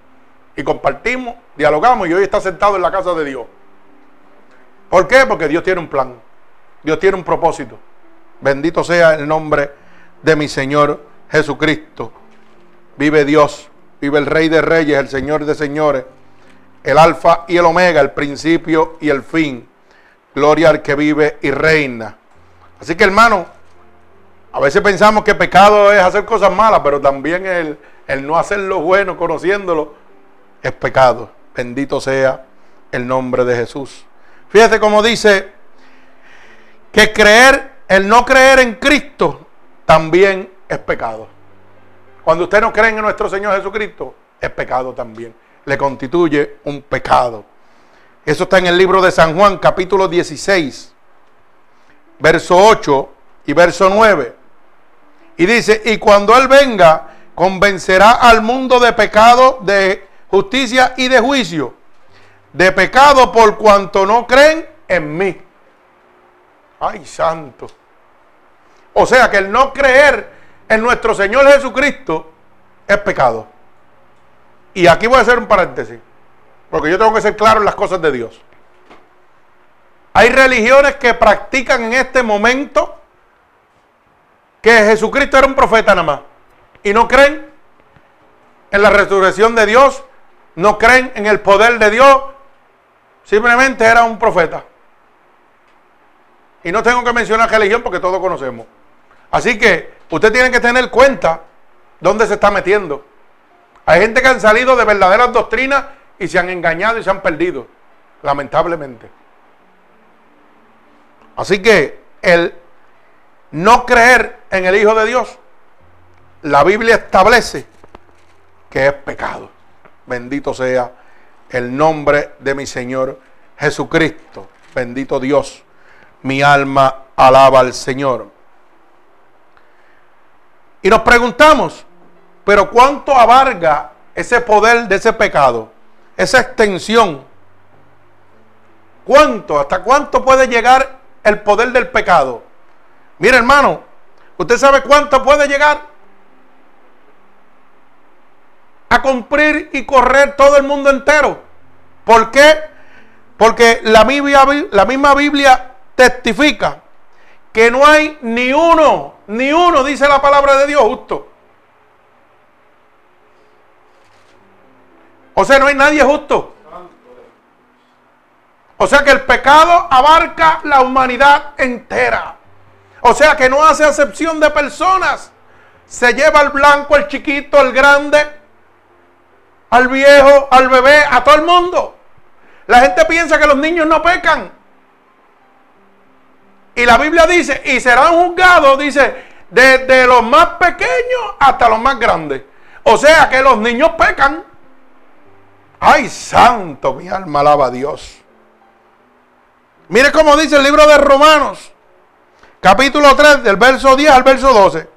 Y compartimos, dialogamos y hoy está sentado en la casa de Dios. ¿Por qué? Porque Dios tiene un plan. Dios tiene un propósito. Bendito sea el nombre de mi Señor Jesucristo. Vive Dios, vive el Rey de Reyes, el Señor de Señores el alfa y el omega, el principio y el fin. Gloria al que vive y reina. Así que hermano, a veces pensamos que pecado es hacer cosas malas, pero también el, el no hacer lo bueno, conociéndolo, es pecado. Bendito sea el nombre de Jesús. Fíjate cómo dice que creer, el no creer en Cristo, también es pecado. Cuando usted no cree en nuestro Señor Jesucristo, es pecado también le constituye un pecado. Eso está en el libro de San Juan, capítulo 16, verso 8 y verso 9. Y dice, y cuando Él venga, convencerá al mundo de pecado, de justicia y de juicio. De pecado por cuanto no creen en mí. Ay, santo. O sea que el no creer en nuestro Señor Jesucristo es pecado. Y aquí voy a hacer un paréntesis, porque yo tengo que ser claro en las cosas de Dios. Hay religiones que practican en este momento que Jesucristo era un profeta nada más y no creen en la resurrección de Dios, no creen en el poder de Dios, simplemente era un profeta. Y no tengo que mencionar religión porque todos conocemos. Así que usted tiene que tener cuenta dónde se está metiendo. Hay gente que han salido de verdaderas doctrinas y se han engañado y se han perdido, lamentablemente. Así que el no creer en el Hijo de Dios, la Biblia establece que es pecado. Bendito sea el nombre de mi Señor Jesucristo. Bendito Dios. Mi alma alaba al Señor. Y nos preguntamos, pero ¿cuánto abarga ese poder de ese pecado? Esa extensión. ¿Cuánto? ¿Hasta cuánto puede llegar el poder del pecado? Mire hermano, ¿usted sabe cuánto puede llegar? A cumplir y correr todo el mundo entero. ¿Por qué? Porque la, Biblia, la misma Biblia testifica que no hay ni uno, ni uno, dice la palabra de Dios, justo. O sea, no hay nadie justo. O sea que el pecado abarca la humanidad entera. O sea que no hace acepción de personas. Se lleva al blanco, al chiquito, al grande, al viejo, al bebé, a todo el mundo. La gente piensa que los niños no pecan. Y la Biblia dice, y serán juzgados, dice, desde los más pequeños hasta los más grandes. O sea que los niños pecan. Ay, santo, mi alma alaba a Dios. Mire cómo dice el libro de Romanos, capítulo 3, del verso 10 al verso 12.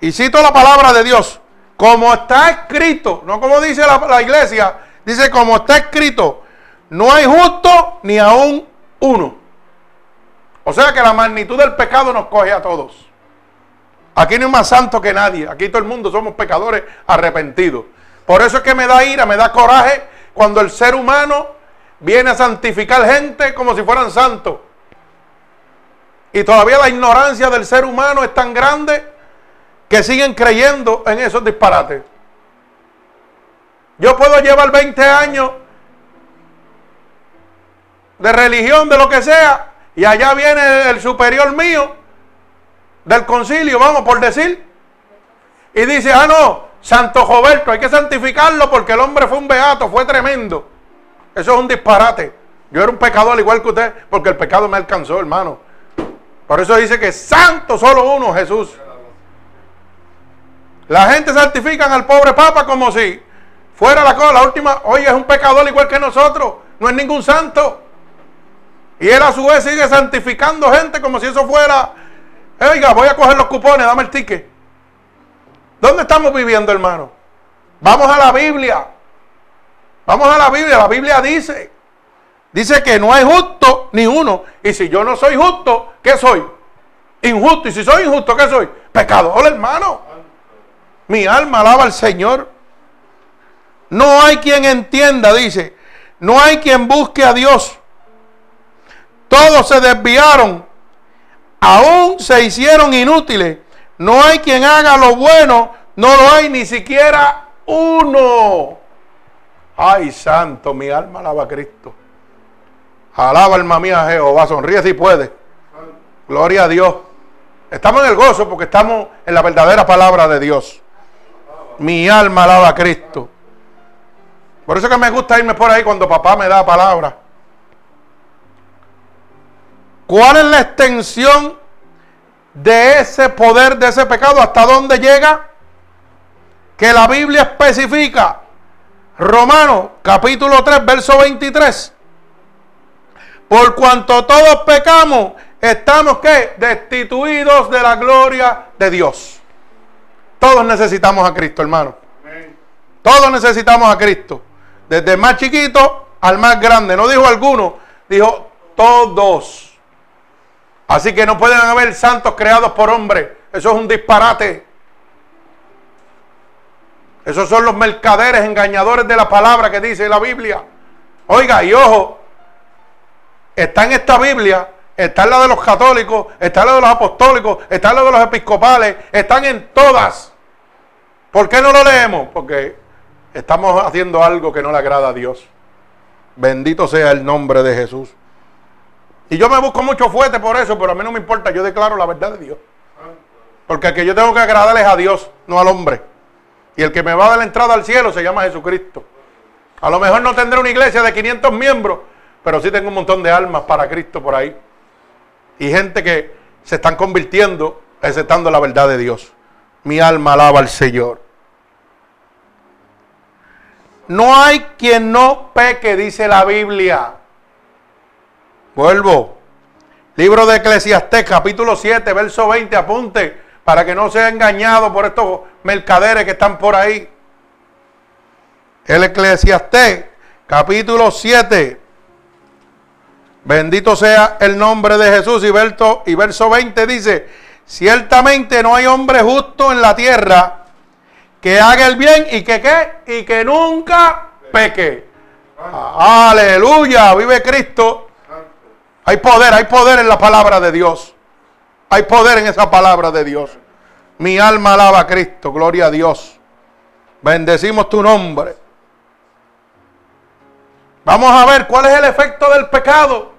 Y cito la palabra de Dios. Como está escrito, no como dice la, iglesia, dice como está escrito, no hay justo ni aún uno. O sea que la magnitud del pecado nos coge a todos. Aquí no hay más santo que nadie. Aquí todo el mundo somos pecadores arrepentidos. Por eso es que me da ira, me da coraje cuando el ser humano viene a santificar gente como si fueran santos. Y todavía la ignorancia del ser humano es tan grande que siguen creyendo en esos disparates. Yo puedo llevar 20 años de religión, de lo que sea, y allá viene el superior mío del concilio, vamos por decir. Y dice, ah, no, Santo Roberto, hay que santificarlo porque el hombre fue un beato, fue tremendo. Eso es un disparate. Yo era un pecador igual que usted porque el pecado me alcanzó, hermano. Por eso dice que santo solo uno, Jesús. La gente santifica al pobre Papa como si fuera la cosa, la última, oye, es un pecador igual que nosotros, no es ningún santo. Y él a su vez sigue santificando gente como si eso fuera, oiga, voy a coger los cupones, dame el ticket. ¿Dónde estamos viviendo, hermano? Vamos a la Biblia. Vamos a la Biblia. La Biblia dice, dice que no hay justo ni uno. Y si yo no soy justo, ¿qué soy? Injusto. Y si soy injusto, ¿qué soy? Pecador, hermano. Mi alma alaba al Señor. No hay quien entienda, dice. No hay quien busque a Dios. Todos se desviaron, aún se hicieron inútiles. No hay quien haga lo bueno, no lo hay ni siquiera uno. Ay, santo, mi alma alaba a Cristo. Alaba alma mía a Jehová, sonríe si puede. Gloria a Dios. Estamos en el gozo porque estamos en la verdadera palabra de Dios. Mi alma alaba a Cristo. Por eso que me gusta irme por ahí cuando papá me da palabra. ¿Cuál es la extensión de ese poder, de ese pecado? ¿Hasta dónde llega? Que la Biblia especifica. Romanos capítulo 3, verso 23. Por cuanto todos pecamos, estamos que destituidos de la gloria de Dios. Todos necesitamos a Cristo, hermano. Todos necesitamos a Cristo. Desde el más chiquito al más grande. No dijo alguno, dijo todos. Así que no pueden haber santos creados por hombre. Eso es un disparate. Esos son los mercaderes engañadores de la palabra que dice la Biblia. Oiga, y ojo, está en esta Biblia, está en la de los católicos, está en la de los apostólicos, está en la de los episcopales, están en todas. ¿Por qué no lo leemos? Porque estamos haciendo algo que no le agrada a Dios. Bendito sea el nombre de Jesús. Y yo me busco mucho fuerte por eso, pero a mí no me importa, yo declaro la verdad de Dios. Porque el que yo tengo que agradarles es a Dios, no al hombre. Y el que me va a dar la entrada al cielo se llama Jesucristo. A lo mejor no tendré una iglesia de 500 miembros, pero sí tengo un montón de almas para Cristo por ahí. Y gente que se están convirtiendo, aceptando la verdad de Dios. Mi alma alaba al Señor. No hay quien no peque, dice la Biblia. Vuelvo. Libro de Eclesiastés, capítulo 7, verso 20, apunte, para que no sea engañado por estos mercaderes que están por ahí. El Eclesiastés, capítulo 7. Bendito sea el nombre de Jesús. Y y verso 20 dice, ciertamente no hay hombre justo en la tierra que haga el bien y que qué, y que nunca peque. Aleluya, vive Cristo. Hay poder, hay poder en la palabra de Dios. Hay poder en esa palabra de Dios. Mi alma alaba a Cristo, gloria a Dios. Bendecimos tu nombre. Vamos a ver cuál es el efecto del pecado.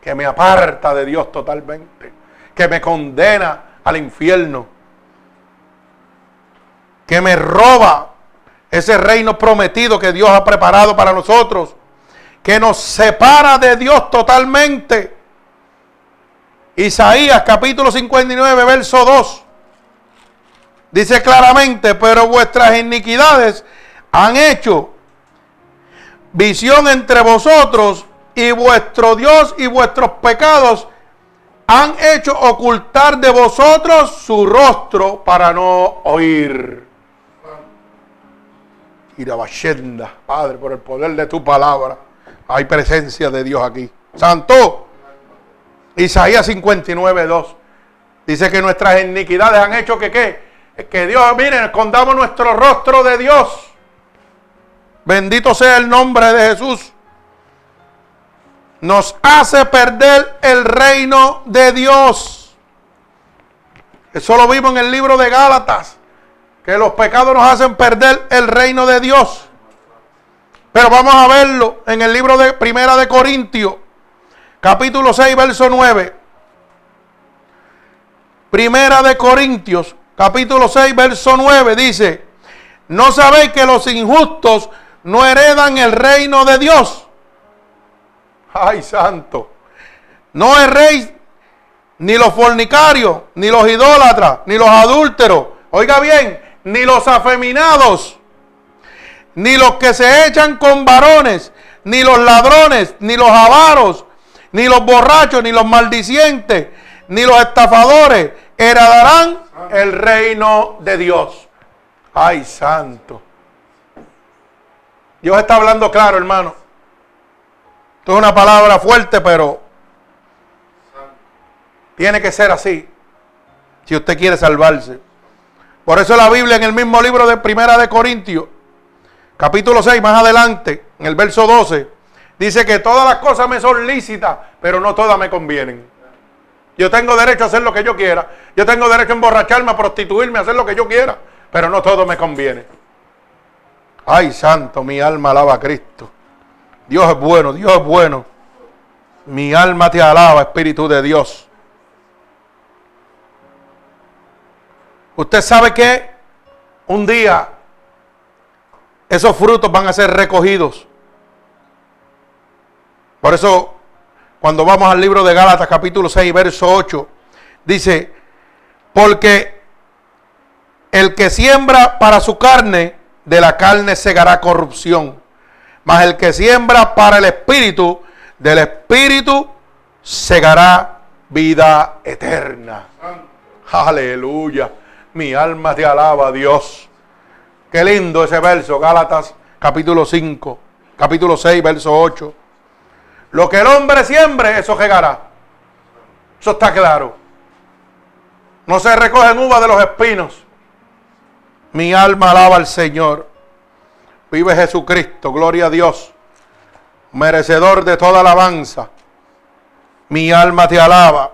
Que me aparta de Dios totalmente. Que me condena al infierno que me roba ese reino prometido que Dios ha preparado para nosotros, que nos separa de Dios totalmente. Isaías capítulo 59, verso 2. Dice claramente, pero vuestras iniquidades han hecho visión entre vosotros y vuestro Dios y vuestros pecados han hecho ocultar de vosotros su rostro para no oír. Irabashenda, Padre, por el poder de tu palabra. Hay presencia de Dios aquí. Santo. Isaías 59, 2. Dice que nuestras iniquidades han hecho que qué? Que Dios, miren, escondamos nuestro rostro de Dios. Bendito sea el nombre de Jesús. Nos hace perder el reino de Dios. Eso lo vimos en el libro de Gálatas que los pecados nos hacen perder el reino de Dios. Pero vamos a verlo en el libro de Primera de Corintios, capítulo 6, verso 9. Primera de Corintios, capítulo 6, verso 9 dice, ¿no sabéis que los injustos no heredan el reino de Dios? Ay, santo. No erréis ni los fornicarios, ni los idólatras, ni los adúlteros. Oiga bien, ni los afeminados, ni los que se echan con varones, ni los ladrones, ni los avaros, ni los borrachos, ni los maldicientes, ni los estafadores heredarán el reino de Dios. Ay, santo. Dios está hablando claro, hermano. Esto es una palabra fuerte, pero tiene que ser así. Si usted quiere salvarse. Por eso la Biblia en el mismo libro de Primera de Corintios, capítulo 6, más adelante, en el verso 12, dice que todas las cosas me son lícitas, pero no todas me convienen. Yo tengo derecho a hacer lo que yo quiera. Yo tengo derecho a emborracharme, a prostituirme, a hacer lo que yo quiera, pero no todo me conviene. Ay, santo, mi alma alaba a Cristo. Dios es bueno, Dios es bueno. Mi alma te alaba, Espíritu de Dios. Usted sabe que un día esos frutos van a ser recogidos. Por eso, cuando vamos al libro de Gálatas capítulo 6, verso 8, dice, porque el que siembra para su carne, de la carne segará corrupción. Mas el que siembra para el espíritu, del espíritu segará vida eterna. Aleluya. Mi alma te alaba, Dios. Qué lindo ese verso, Gálatas capítulo 5, capítulo 6, verso 8. Lo que el hombre siembre, eso llegará. Eso está claro. No se recogen uvas de los espinos. Mi alma alaba al Señor. Vive Jesucristo, gloria a Dios. Merecedor de toda alabanza. Mi alma te alaba.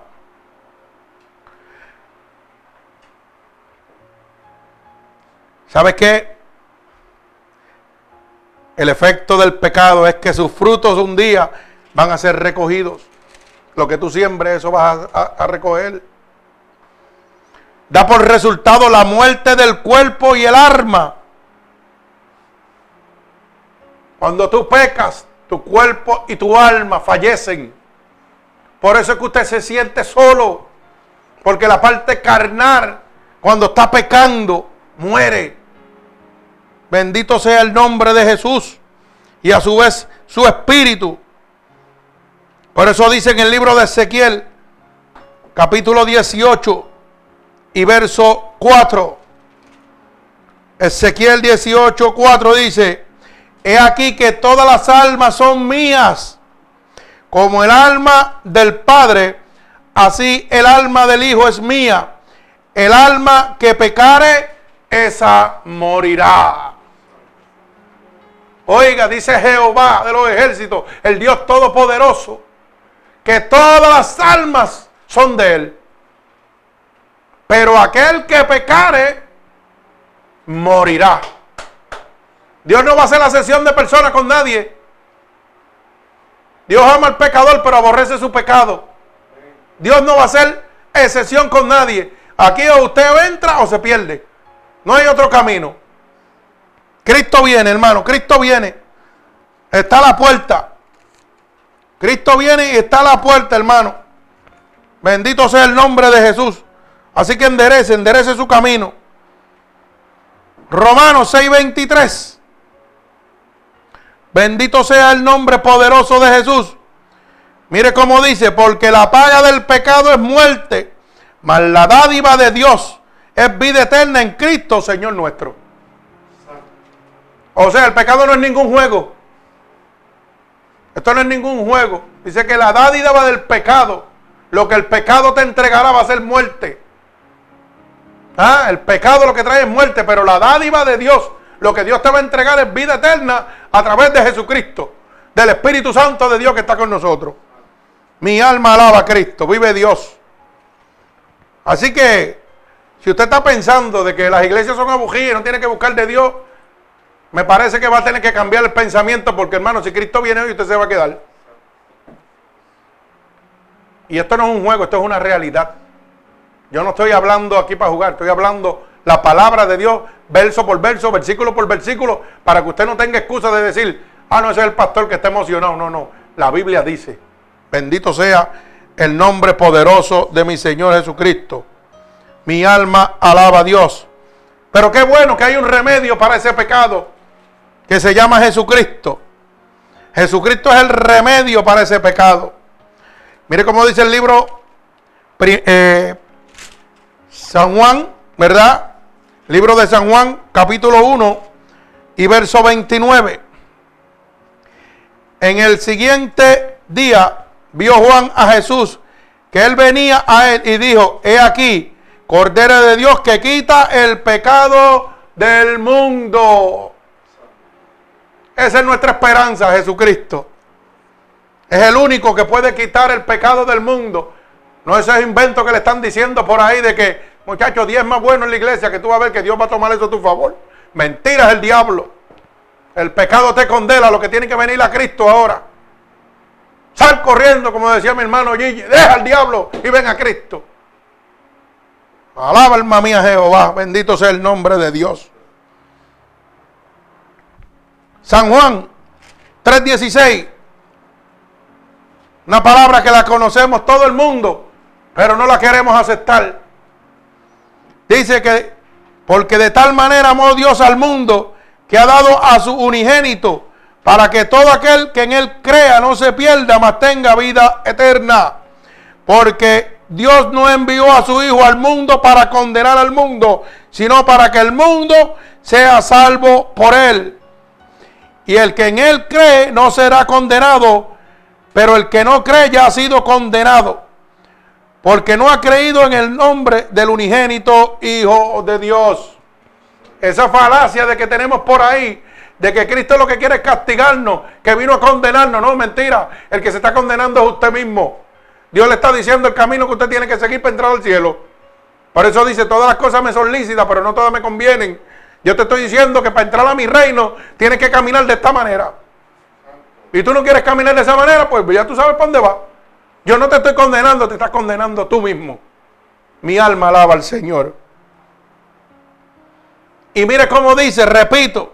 ¿Sabes qué? El efecto del pecado es que sus frutos un día van a ser recogidos. Lo que tú siembres, eso vas a, a recoger. Da por resultado la muerte del cuerpo y el alma. Cuando tú pecas, tu cuerpo y tu alma fallecen. Por eso es que usted se siente solo. Porque la parte carnal, cuando está pecando, muere. Bendito sea el nombre de Jesús. Y a su vez su espíritu. Por eso dice en el libro de Ezequiel, capítulo 18 y verso 4. Ezequiel 18, 4 dice, he aquí que todas las almas son mías, como el alma del Padre, así el alma del Hijo es mía. El alma que pecare, esa morirá. Oiga, dice Jehová de los ejércitos, el Dios Todopoderoso, que todas las almas son de Él. Pero aquel que pecare, morirá. Dios no va a hacer la sesión de personas con nadie. Dios ama al pecador, pero aborrece su pecado. Dios no va a hacer excepción con nadie. Aquí o usted entra o se pierde. No hay otro camino. Cristo viene, hermano. Cristo viene. Está a la puerta. Cristo viene y está a la puerta, hermano. Bendito sea el nombre de Jesús. Así que enderece, enderece su camino. Romanos 6:23. Bendito sea el nombre poderoso de Jesús. Mire cómo dice, porque la paga del pecado es muerte, mas la dádiva de Dios es vida eterna en Cristo, Señor nuestro. O sea, el pecado no es ningún juego. Esto no es ningún juego. Dice que la dádiva del pecado, lo que el pecado te entregará va a ser muerte. Ah, el pecado lo que trae es muerte, pero la dádiva de Dios, lo que Dios te va a entregar es vida eterna a través de Jesucristo, del Espíritu Santo de Dios que está con nosotros. Mi alma alaba a Cristo, vive Dios. Así que, si usted está pensando de que las iglesias son abujías y no tiene que buscar de Dios, me parece que va a tener que cambiar el pensamiento porque hermano, si Cristo viene hoy, usted se va a quedar. Y esto no es un juego, esto es una realidad. Yo no estoy hablando aquí para jugar, estoy hablando la palabra de Dios, verso por verso, versículo por versículo, para que usted no tenga excusa de decir, ah, no, ese es el pastor que está emocionado. No, no, la Biblia dice, bendito sea el nombre poderoso de mi Señor Jesucristo. Mi alma alaba a Dios. Pero qué bueno que hay un remedio para ese pecado que se llama Jesucristo. Jesucristo es el remedio para ese pecado. Mire cómo dice el libro eh, San Juan, ¿verdad? Libro de San Juan, capítulo 1 y verso 29. En el siguiente día vio Juan a Jesús que él venía a él y dijo, he aquí, Cordero de Dios que quita el pecado del mundo. Esa es nuestra esperanza, Jesucristo. Es el único que puede quitar el pecado del mundo. No ese invento que le están diciendo por ahí de que Muchachos, 10 más buenos en la iglesia que tú vas a ver que Dios va a tomar eso a tu favor. Mentira es el diablo. El pecado te condena, lo que tiene que venir a Cristo ahora. Sal corriendo, como decía mi hermano Gigi, deja al diablo y ven a Cristo. Alaba alma mía Jehová, bendito sea el nombre de Dios. San Juan 3:16. Una palabra que la conocemos todo el mundo, pero no la queremos aceptar. Dice que porque de tal manera amó Dios al mundo que ha dado a su unigénito para que todo aquel que en él crea no se pierda, mas tenga vida eterna. Porque Dios no envió a su Hijo al mundo para condenar al mundo, sino para que el mundo sea salvo por él. Y el que en él cree no será condenado, pero el que no cree ya ha sido condenado porque no ha creído en el nombre del unigénito Hijo de Dios. Esa falacia de que tenemos por ahí, de que Cristo lo que quiere es castigarnos, que vino a condenarnos, no, mentira. El que se está condenando es usted mismo. Dios le está diciendo el camino que usted tiene que seguir para entrar al cielo. Por eso dice, todas las cosas me son lícitas, pero no todas me convienen. Yo te estoy diciendo que para entrar a mi reino tienes que caminar de esta manera. Y tú no quieres caminar de esa manera, pues ya tú sabes para dónde va. Yo no te estoy condenando, te estás condenando tú mismo. Mi alma alaba al Señor. Y mire cómo dice, repito,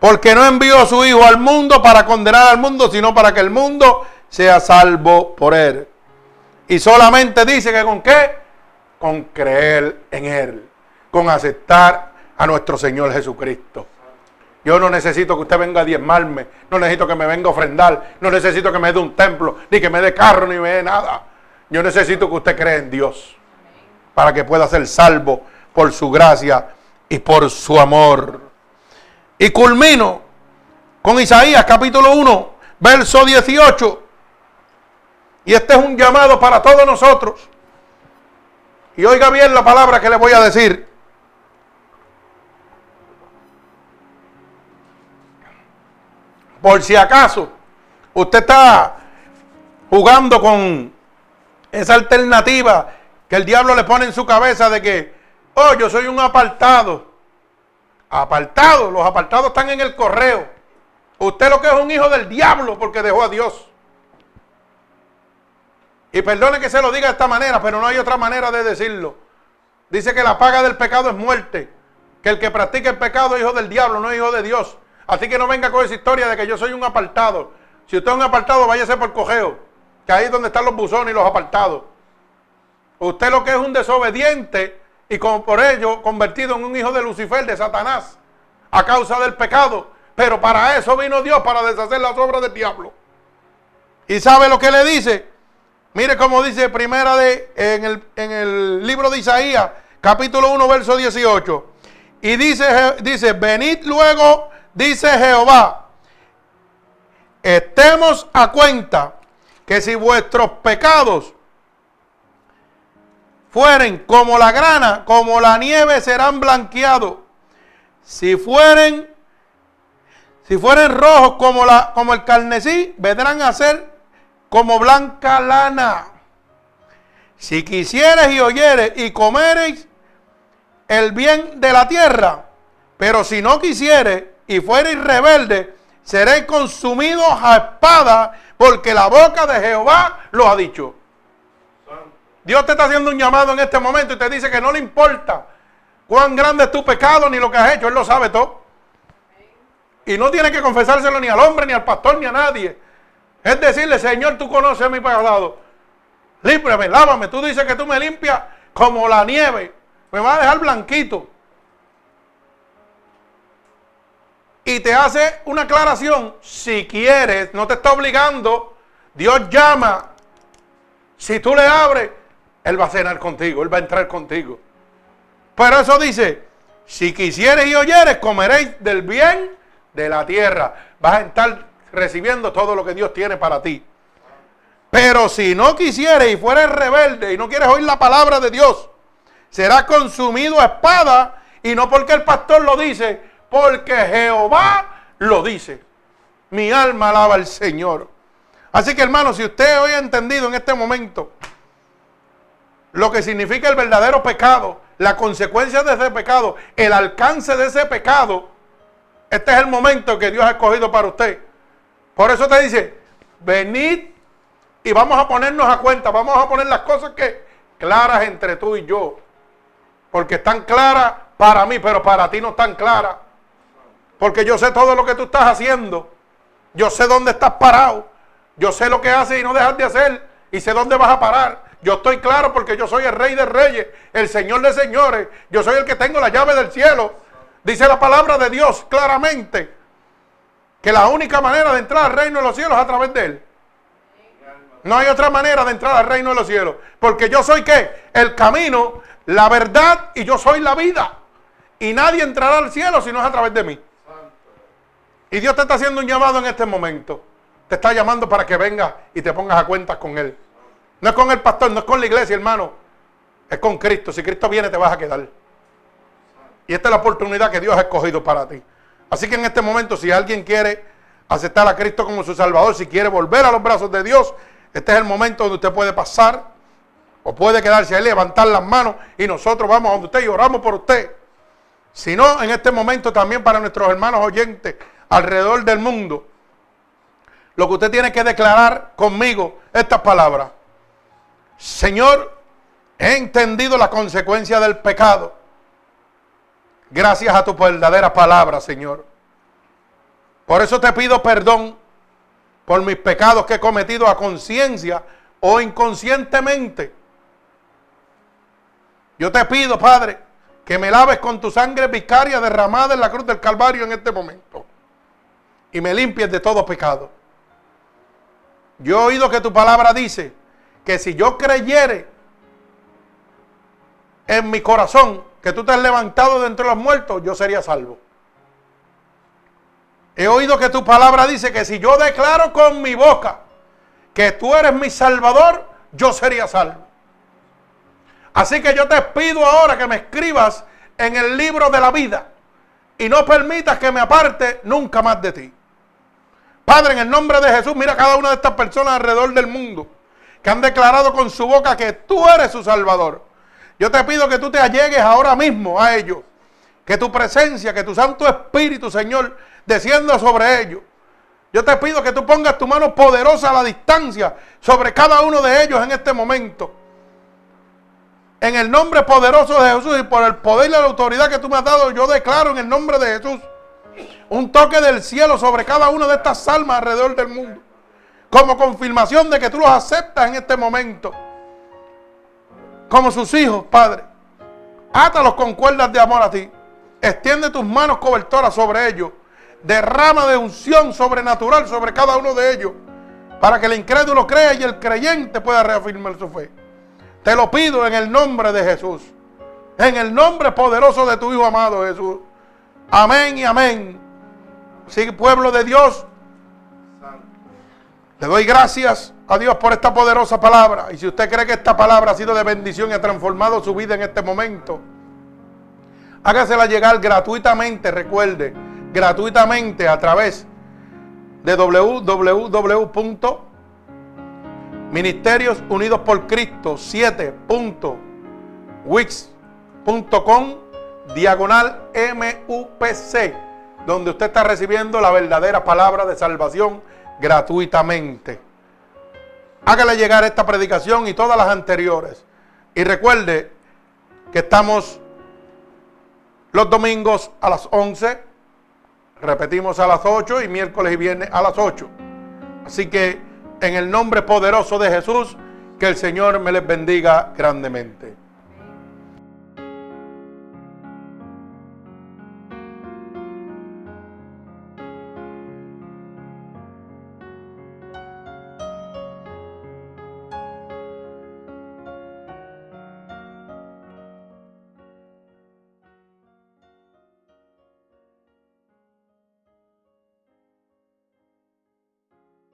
porque no envió a su Hijo al mundo para condenar al mundo, sino para que el mundo sea salvo por él. Y solamente dice que con qué? Con creer en Él, con aceptar a nuestro Señor Jesucristo. Yo no necesito que usted venga a diezmarme, no necesito que me venga a ofrendar, no necesito que me dé un templo, ni que me dé carro, ni me dé nada. Yo necesito que usted cree en Dios para que pueda ser salvo por su gracia y por su amor. Y culmino con Isaías capítulo 1, verso 18. Y este es un llamado para todos nosotros. Y oiga bien la palabra que le voy a decir. Por si acaso usted está jugando con esa alternativa que el diablo le pone en su cabeza de que, oh, yo soy un apartado. Apartado, los apartados están en el correo. Usted lo que es un hijo del diablo porque dejó a Dios. Y perdone que se lo diga de esta manera, pero no hay otra manera de decirlo. Dice que la paga del pecado es muerte. Que el que practica el pecado es hijo del diablo, no es hijo de Dios. Así que no venga con esa historia de que yo soy un apartado. Si usted es un apartado, váyase por cogeo. Que ahí es donde están los buzones y los apartados. Usted lo que es un desobediente y por ello convertido en un hijo de Lucifer, de Satanás, a causa del pecado. Pero para eso vino Dios, para deshacer las obras del diablo. ¿Y sabe lo que le dice? Mire cómo dice primera de, en el, en el libro de Isaías, capítulo 1, verso 18. Y dice, dice, venid luego, dice Jehová, estemos a cuenta que si vuestros pecados fueren como la grana, como la nieve, serán blanqueados. Si fueren, si fueren rojos como, la, como el carnesí, vendrán a ser como blanca lana. Si quisieres y oyeres y comereis el bien de la tierra, pero si no quisieres y fuereis rebelde, seréis consumidos a espada, porque la boca de Jehová lo ha dicho. Dios te está haciendo un llamado en este momento y te dice que no le importa cuán grande es tu pecado ni lo que has hecho, Él lo sabe todo. Y no tiene que confesárselo ni al hombre, ni al pastor, ni a nadie. Es decirle, Señor, tú conoces mi pasado. Límpiame, lávame. Tú dices que tú me limpias como la nieve. Me va a dejar blanquito. Y te hace una aclaración. Si quieres, no te está obligando. Dios llama. Si tú le abres, Él va a cenar contigo. Él va a entrar contigo. Pero eso dice, si quisieres y oyeres, comeréis del bien de la tierra. Vas a estar recibiendo todo lo que Dios tiene para ti. Pero si no quisieres y fueres rebelde y no quieres oír la palabra de Dios, serás consumido a espada y no porque el pastor lo dice, porque Jehová lo dice. Mi alma alaba al Señor. Así que hermano, si usted hoy ha entendido en este momento lo que significa el verdadero pecado, la consecuencia de ese pecado, el alcance de ese pecado, este es el momento que Dios ha escogido para usted. Por eso te dice, venid y vamos a ponernos a cuenta, vamos a poner las cosas claras entre tú y yo. Porque están claras para mí, pero para ti no están claras. Porque yo sé todo lo que tú estás haciendo. Yo sé dónde estás parado. Yo sé lo que haces y no dejas de hacer. Y sé dónde vas a parar. Yo estoy claro porque yo soy el rey de reyes, el señor de señores. Yo soy el que tengo la llave del cielo. Dice la palabra de Dios claramente que la única manera de entrar al reino de los cielos es a través de Él. No hay otra manera de entrar al reino de los cielos. Porque yo soy qué? El camino, la verdad y yo soy la vida. Y nadie entrará al cielo si no es a través de mí. Y Dios te está haciendo un llamado en este momento. Te está llamando para que vengas y te pongas a cuentas con Él. No es con el pastor, no es con la iglesia, hermano. Es con Cristo. Si Cristo viene, te vas a quedar. Y esta es la oportunidad que Dios ha escogido para ti. Así que en este momento, si alguien quiere aceptar a Cristo como su Salvador, si quiere volver a los brazos de Dios, este es el momento donde usted puede pasar o puede quedarse ahí, levantar las manos y nosotros vamos a donde usted y oramos por usted. sino en este momento también para nuestros hermanos oyentes alrededor del mundo. Lo que usted tiene que declarar conmigo estas palabras. Señor, he entendido la consecuencia del pecado. Gracias a tu verdadera palabra, Señor. Por eso te pido perdón por mis pecados que he cometido a conciencia o inconscientemente. Yo te pido, Padre, que me laves con tu sangre vicaria derramada en la cruz del Calvario en este momento. Y me limpies de todo pecado. Yo he oído que tu palabra dice que si yo creyere en mi corazón que tú te has levantado de entre los muertos, yo sería salvo. He oído que tu palabra dice que si yo declaro con mi boca que tú eres mi salvador, yo sería salvo. Así que yo te pido ahora que me escribas en el libro de la vida y no permitas que me aparte nunca más de ti. Padre, en el nombre de Jesús, mira cada una de estas personas alrededor del mundo que han declarado con su boca que tú eres su Salvador. Yo te pido que tú te allegues ahora mismo a ellos. Que tu presencia, que tu Santo Espíritu, Señor, descienda sobre ellos. Yo te pido que tú pongas tu mano poderosa a la distancia sobre cada uno de ellos en este momento. En el nombre poderoso de Jesús y por el poder y la autoridad que tú me has dado, yo declaro en el nombre de Jesús un toque del cielo sobre cada una de estas almas alrededor del mundo. Como confirmación de que tú los aceptas en este momento. Como sus hijos, Padre. Átalos con cuerdas de amor a ti. Extiende tus manos cobertoras sobre ellos. Derrama de unción sobrenatural sobre cada uno de ellos. Para que el incrédulo crea y el creyente pueda reafirmar su fe. Te lo pido en el nombre de Jesús. En el nombre poderoso de tu Hijo amado Jesús. Amén y amén. Sí, pueblo de Dios. Le doy gracias a Dios por esta poderosa palabra. Y si usted cree que esta palabra ha sido de bendición y ha transformado su vida en este momento, hágasela llegar gratuitamente, recuerde, gratuitamente a través de www Ministerios Unidos por Cristo 7.wix.com diagonal MUPC, donde usted está recibiendo la verdadera palabra de salvación gratuitamente. Hágale llegar esta predicación y todas las anteriores. Y recuerde que estamos los domingos a las 11, repetimos a las 8 y miércoles y viernes a las 8. Así que en el nombre poderoso de Jesús, que el Señor me les bendiga grandemente.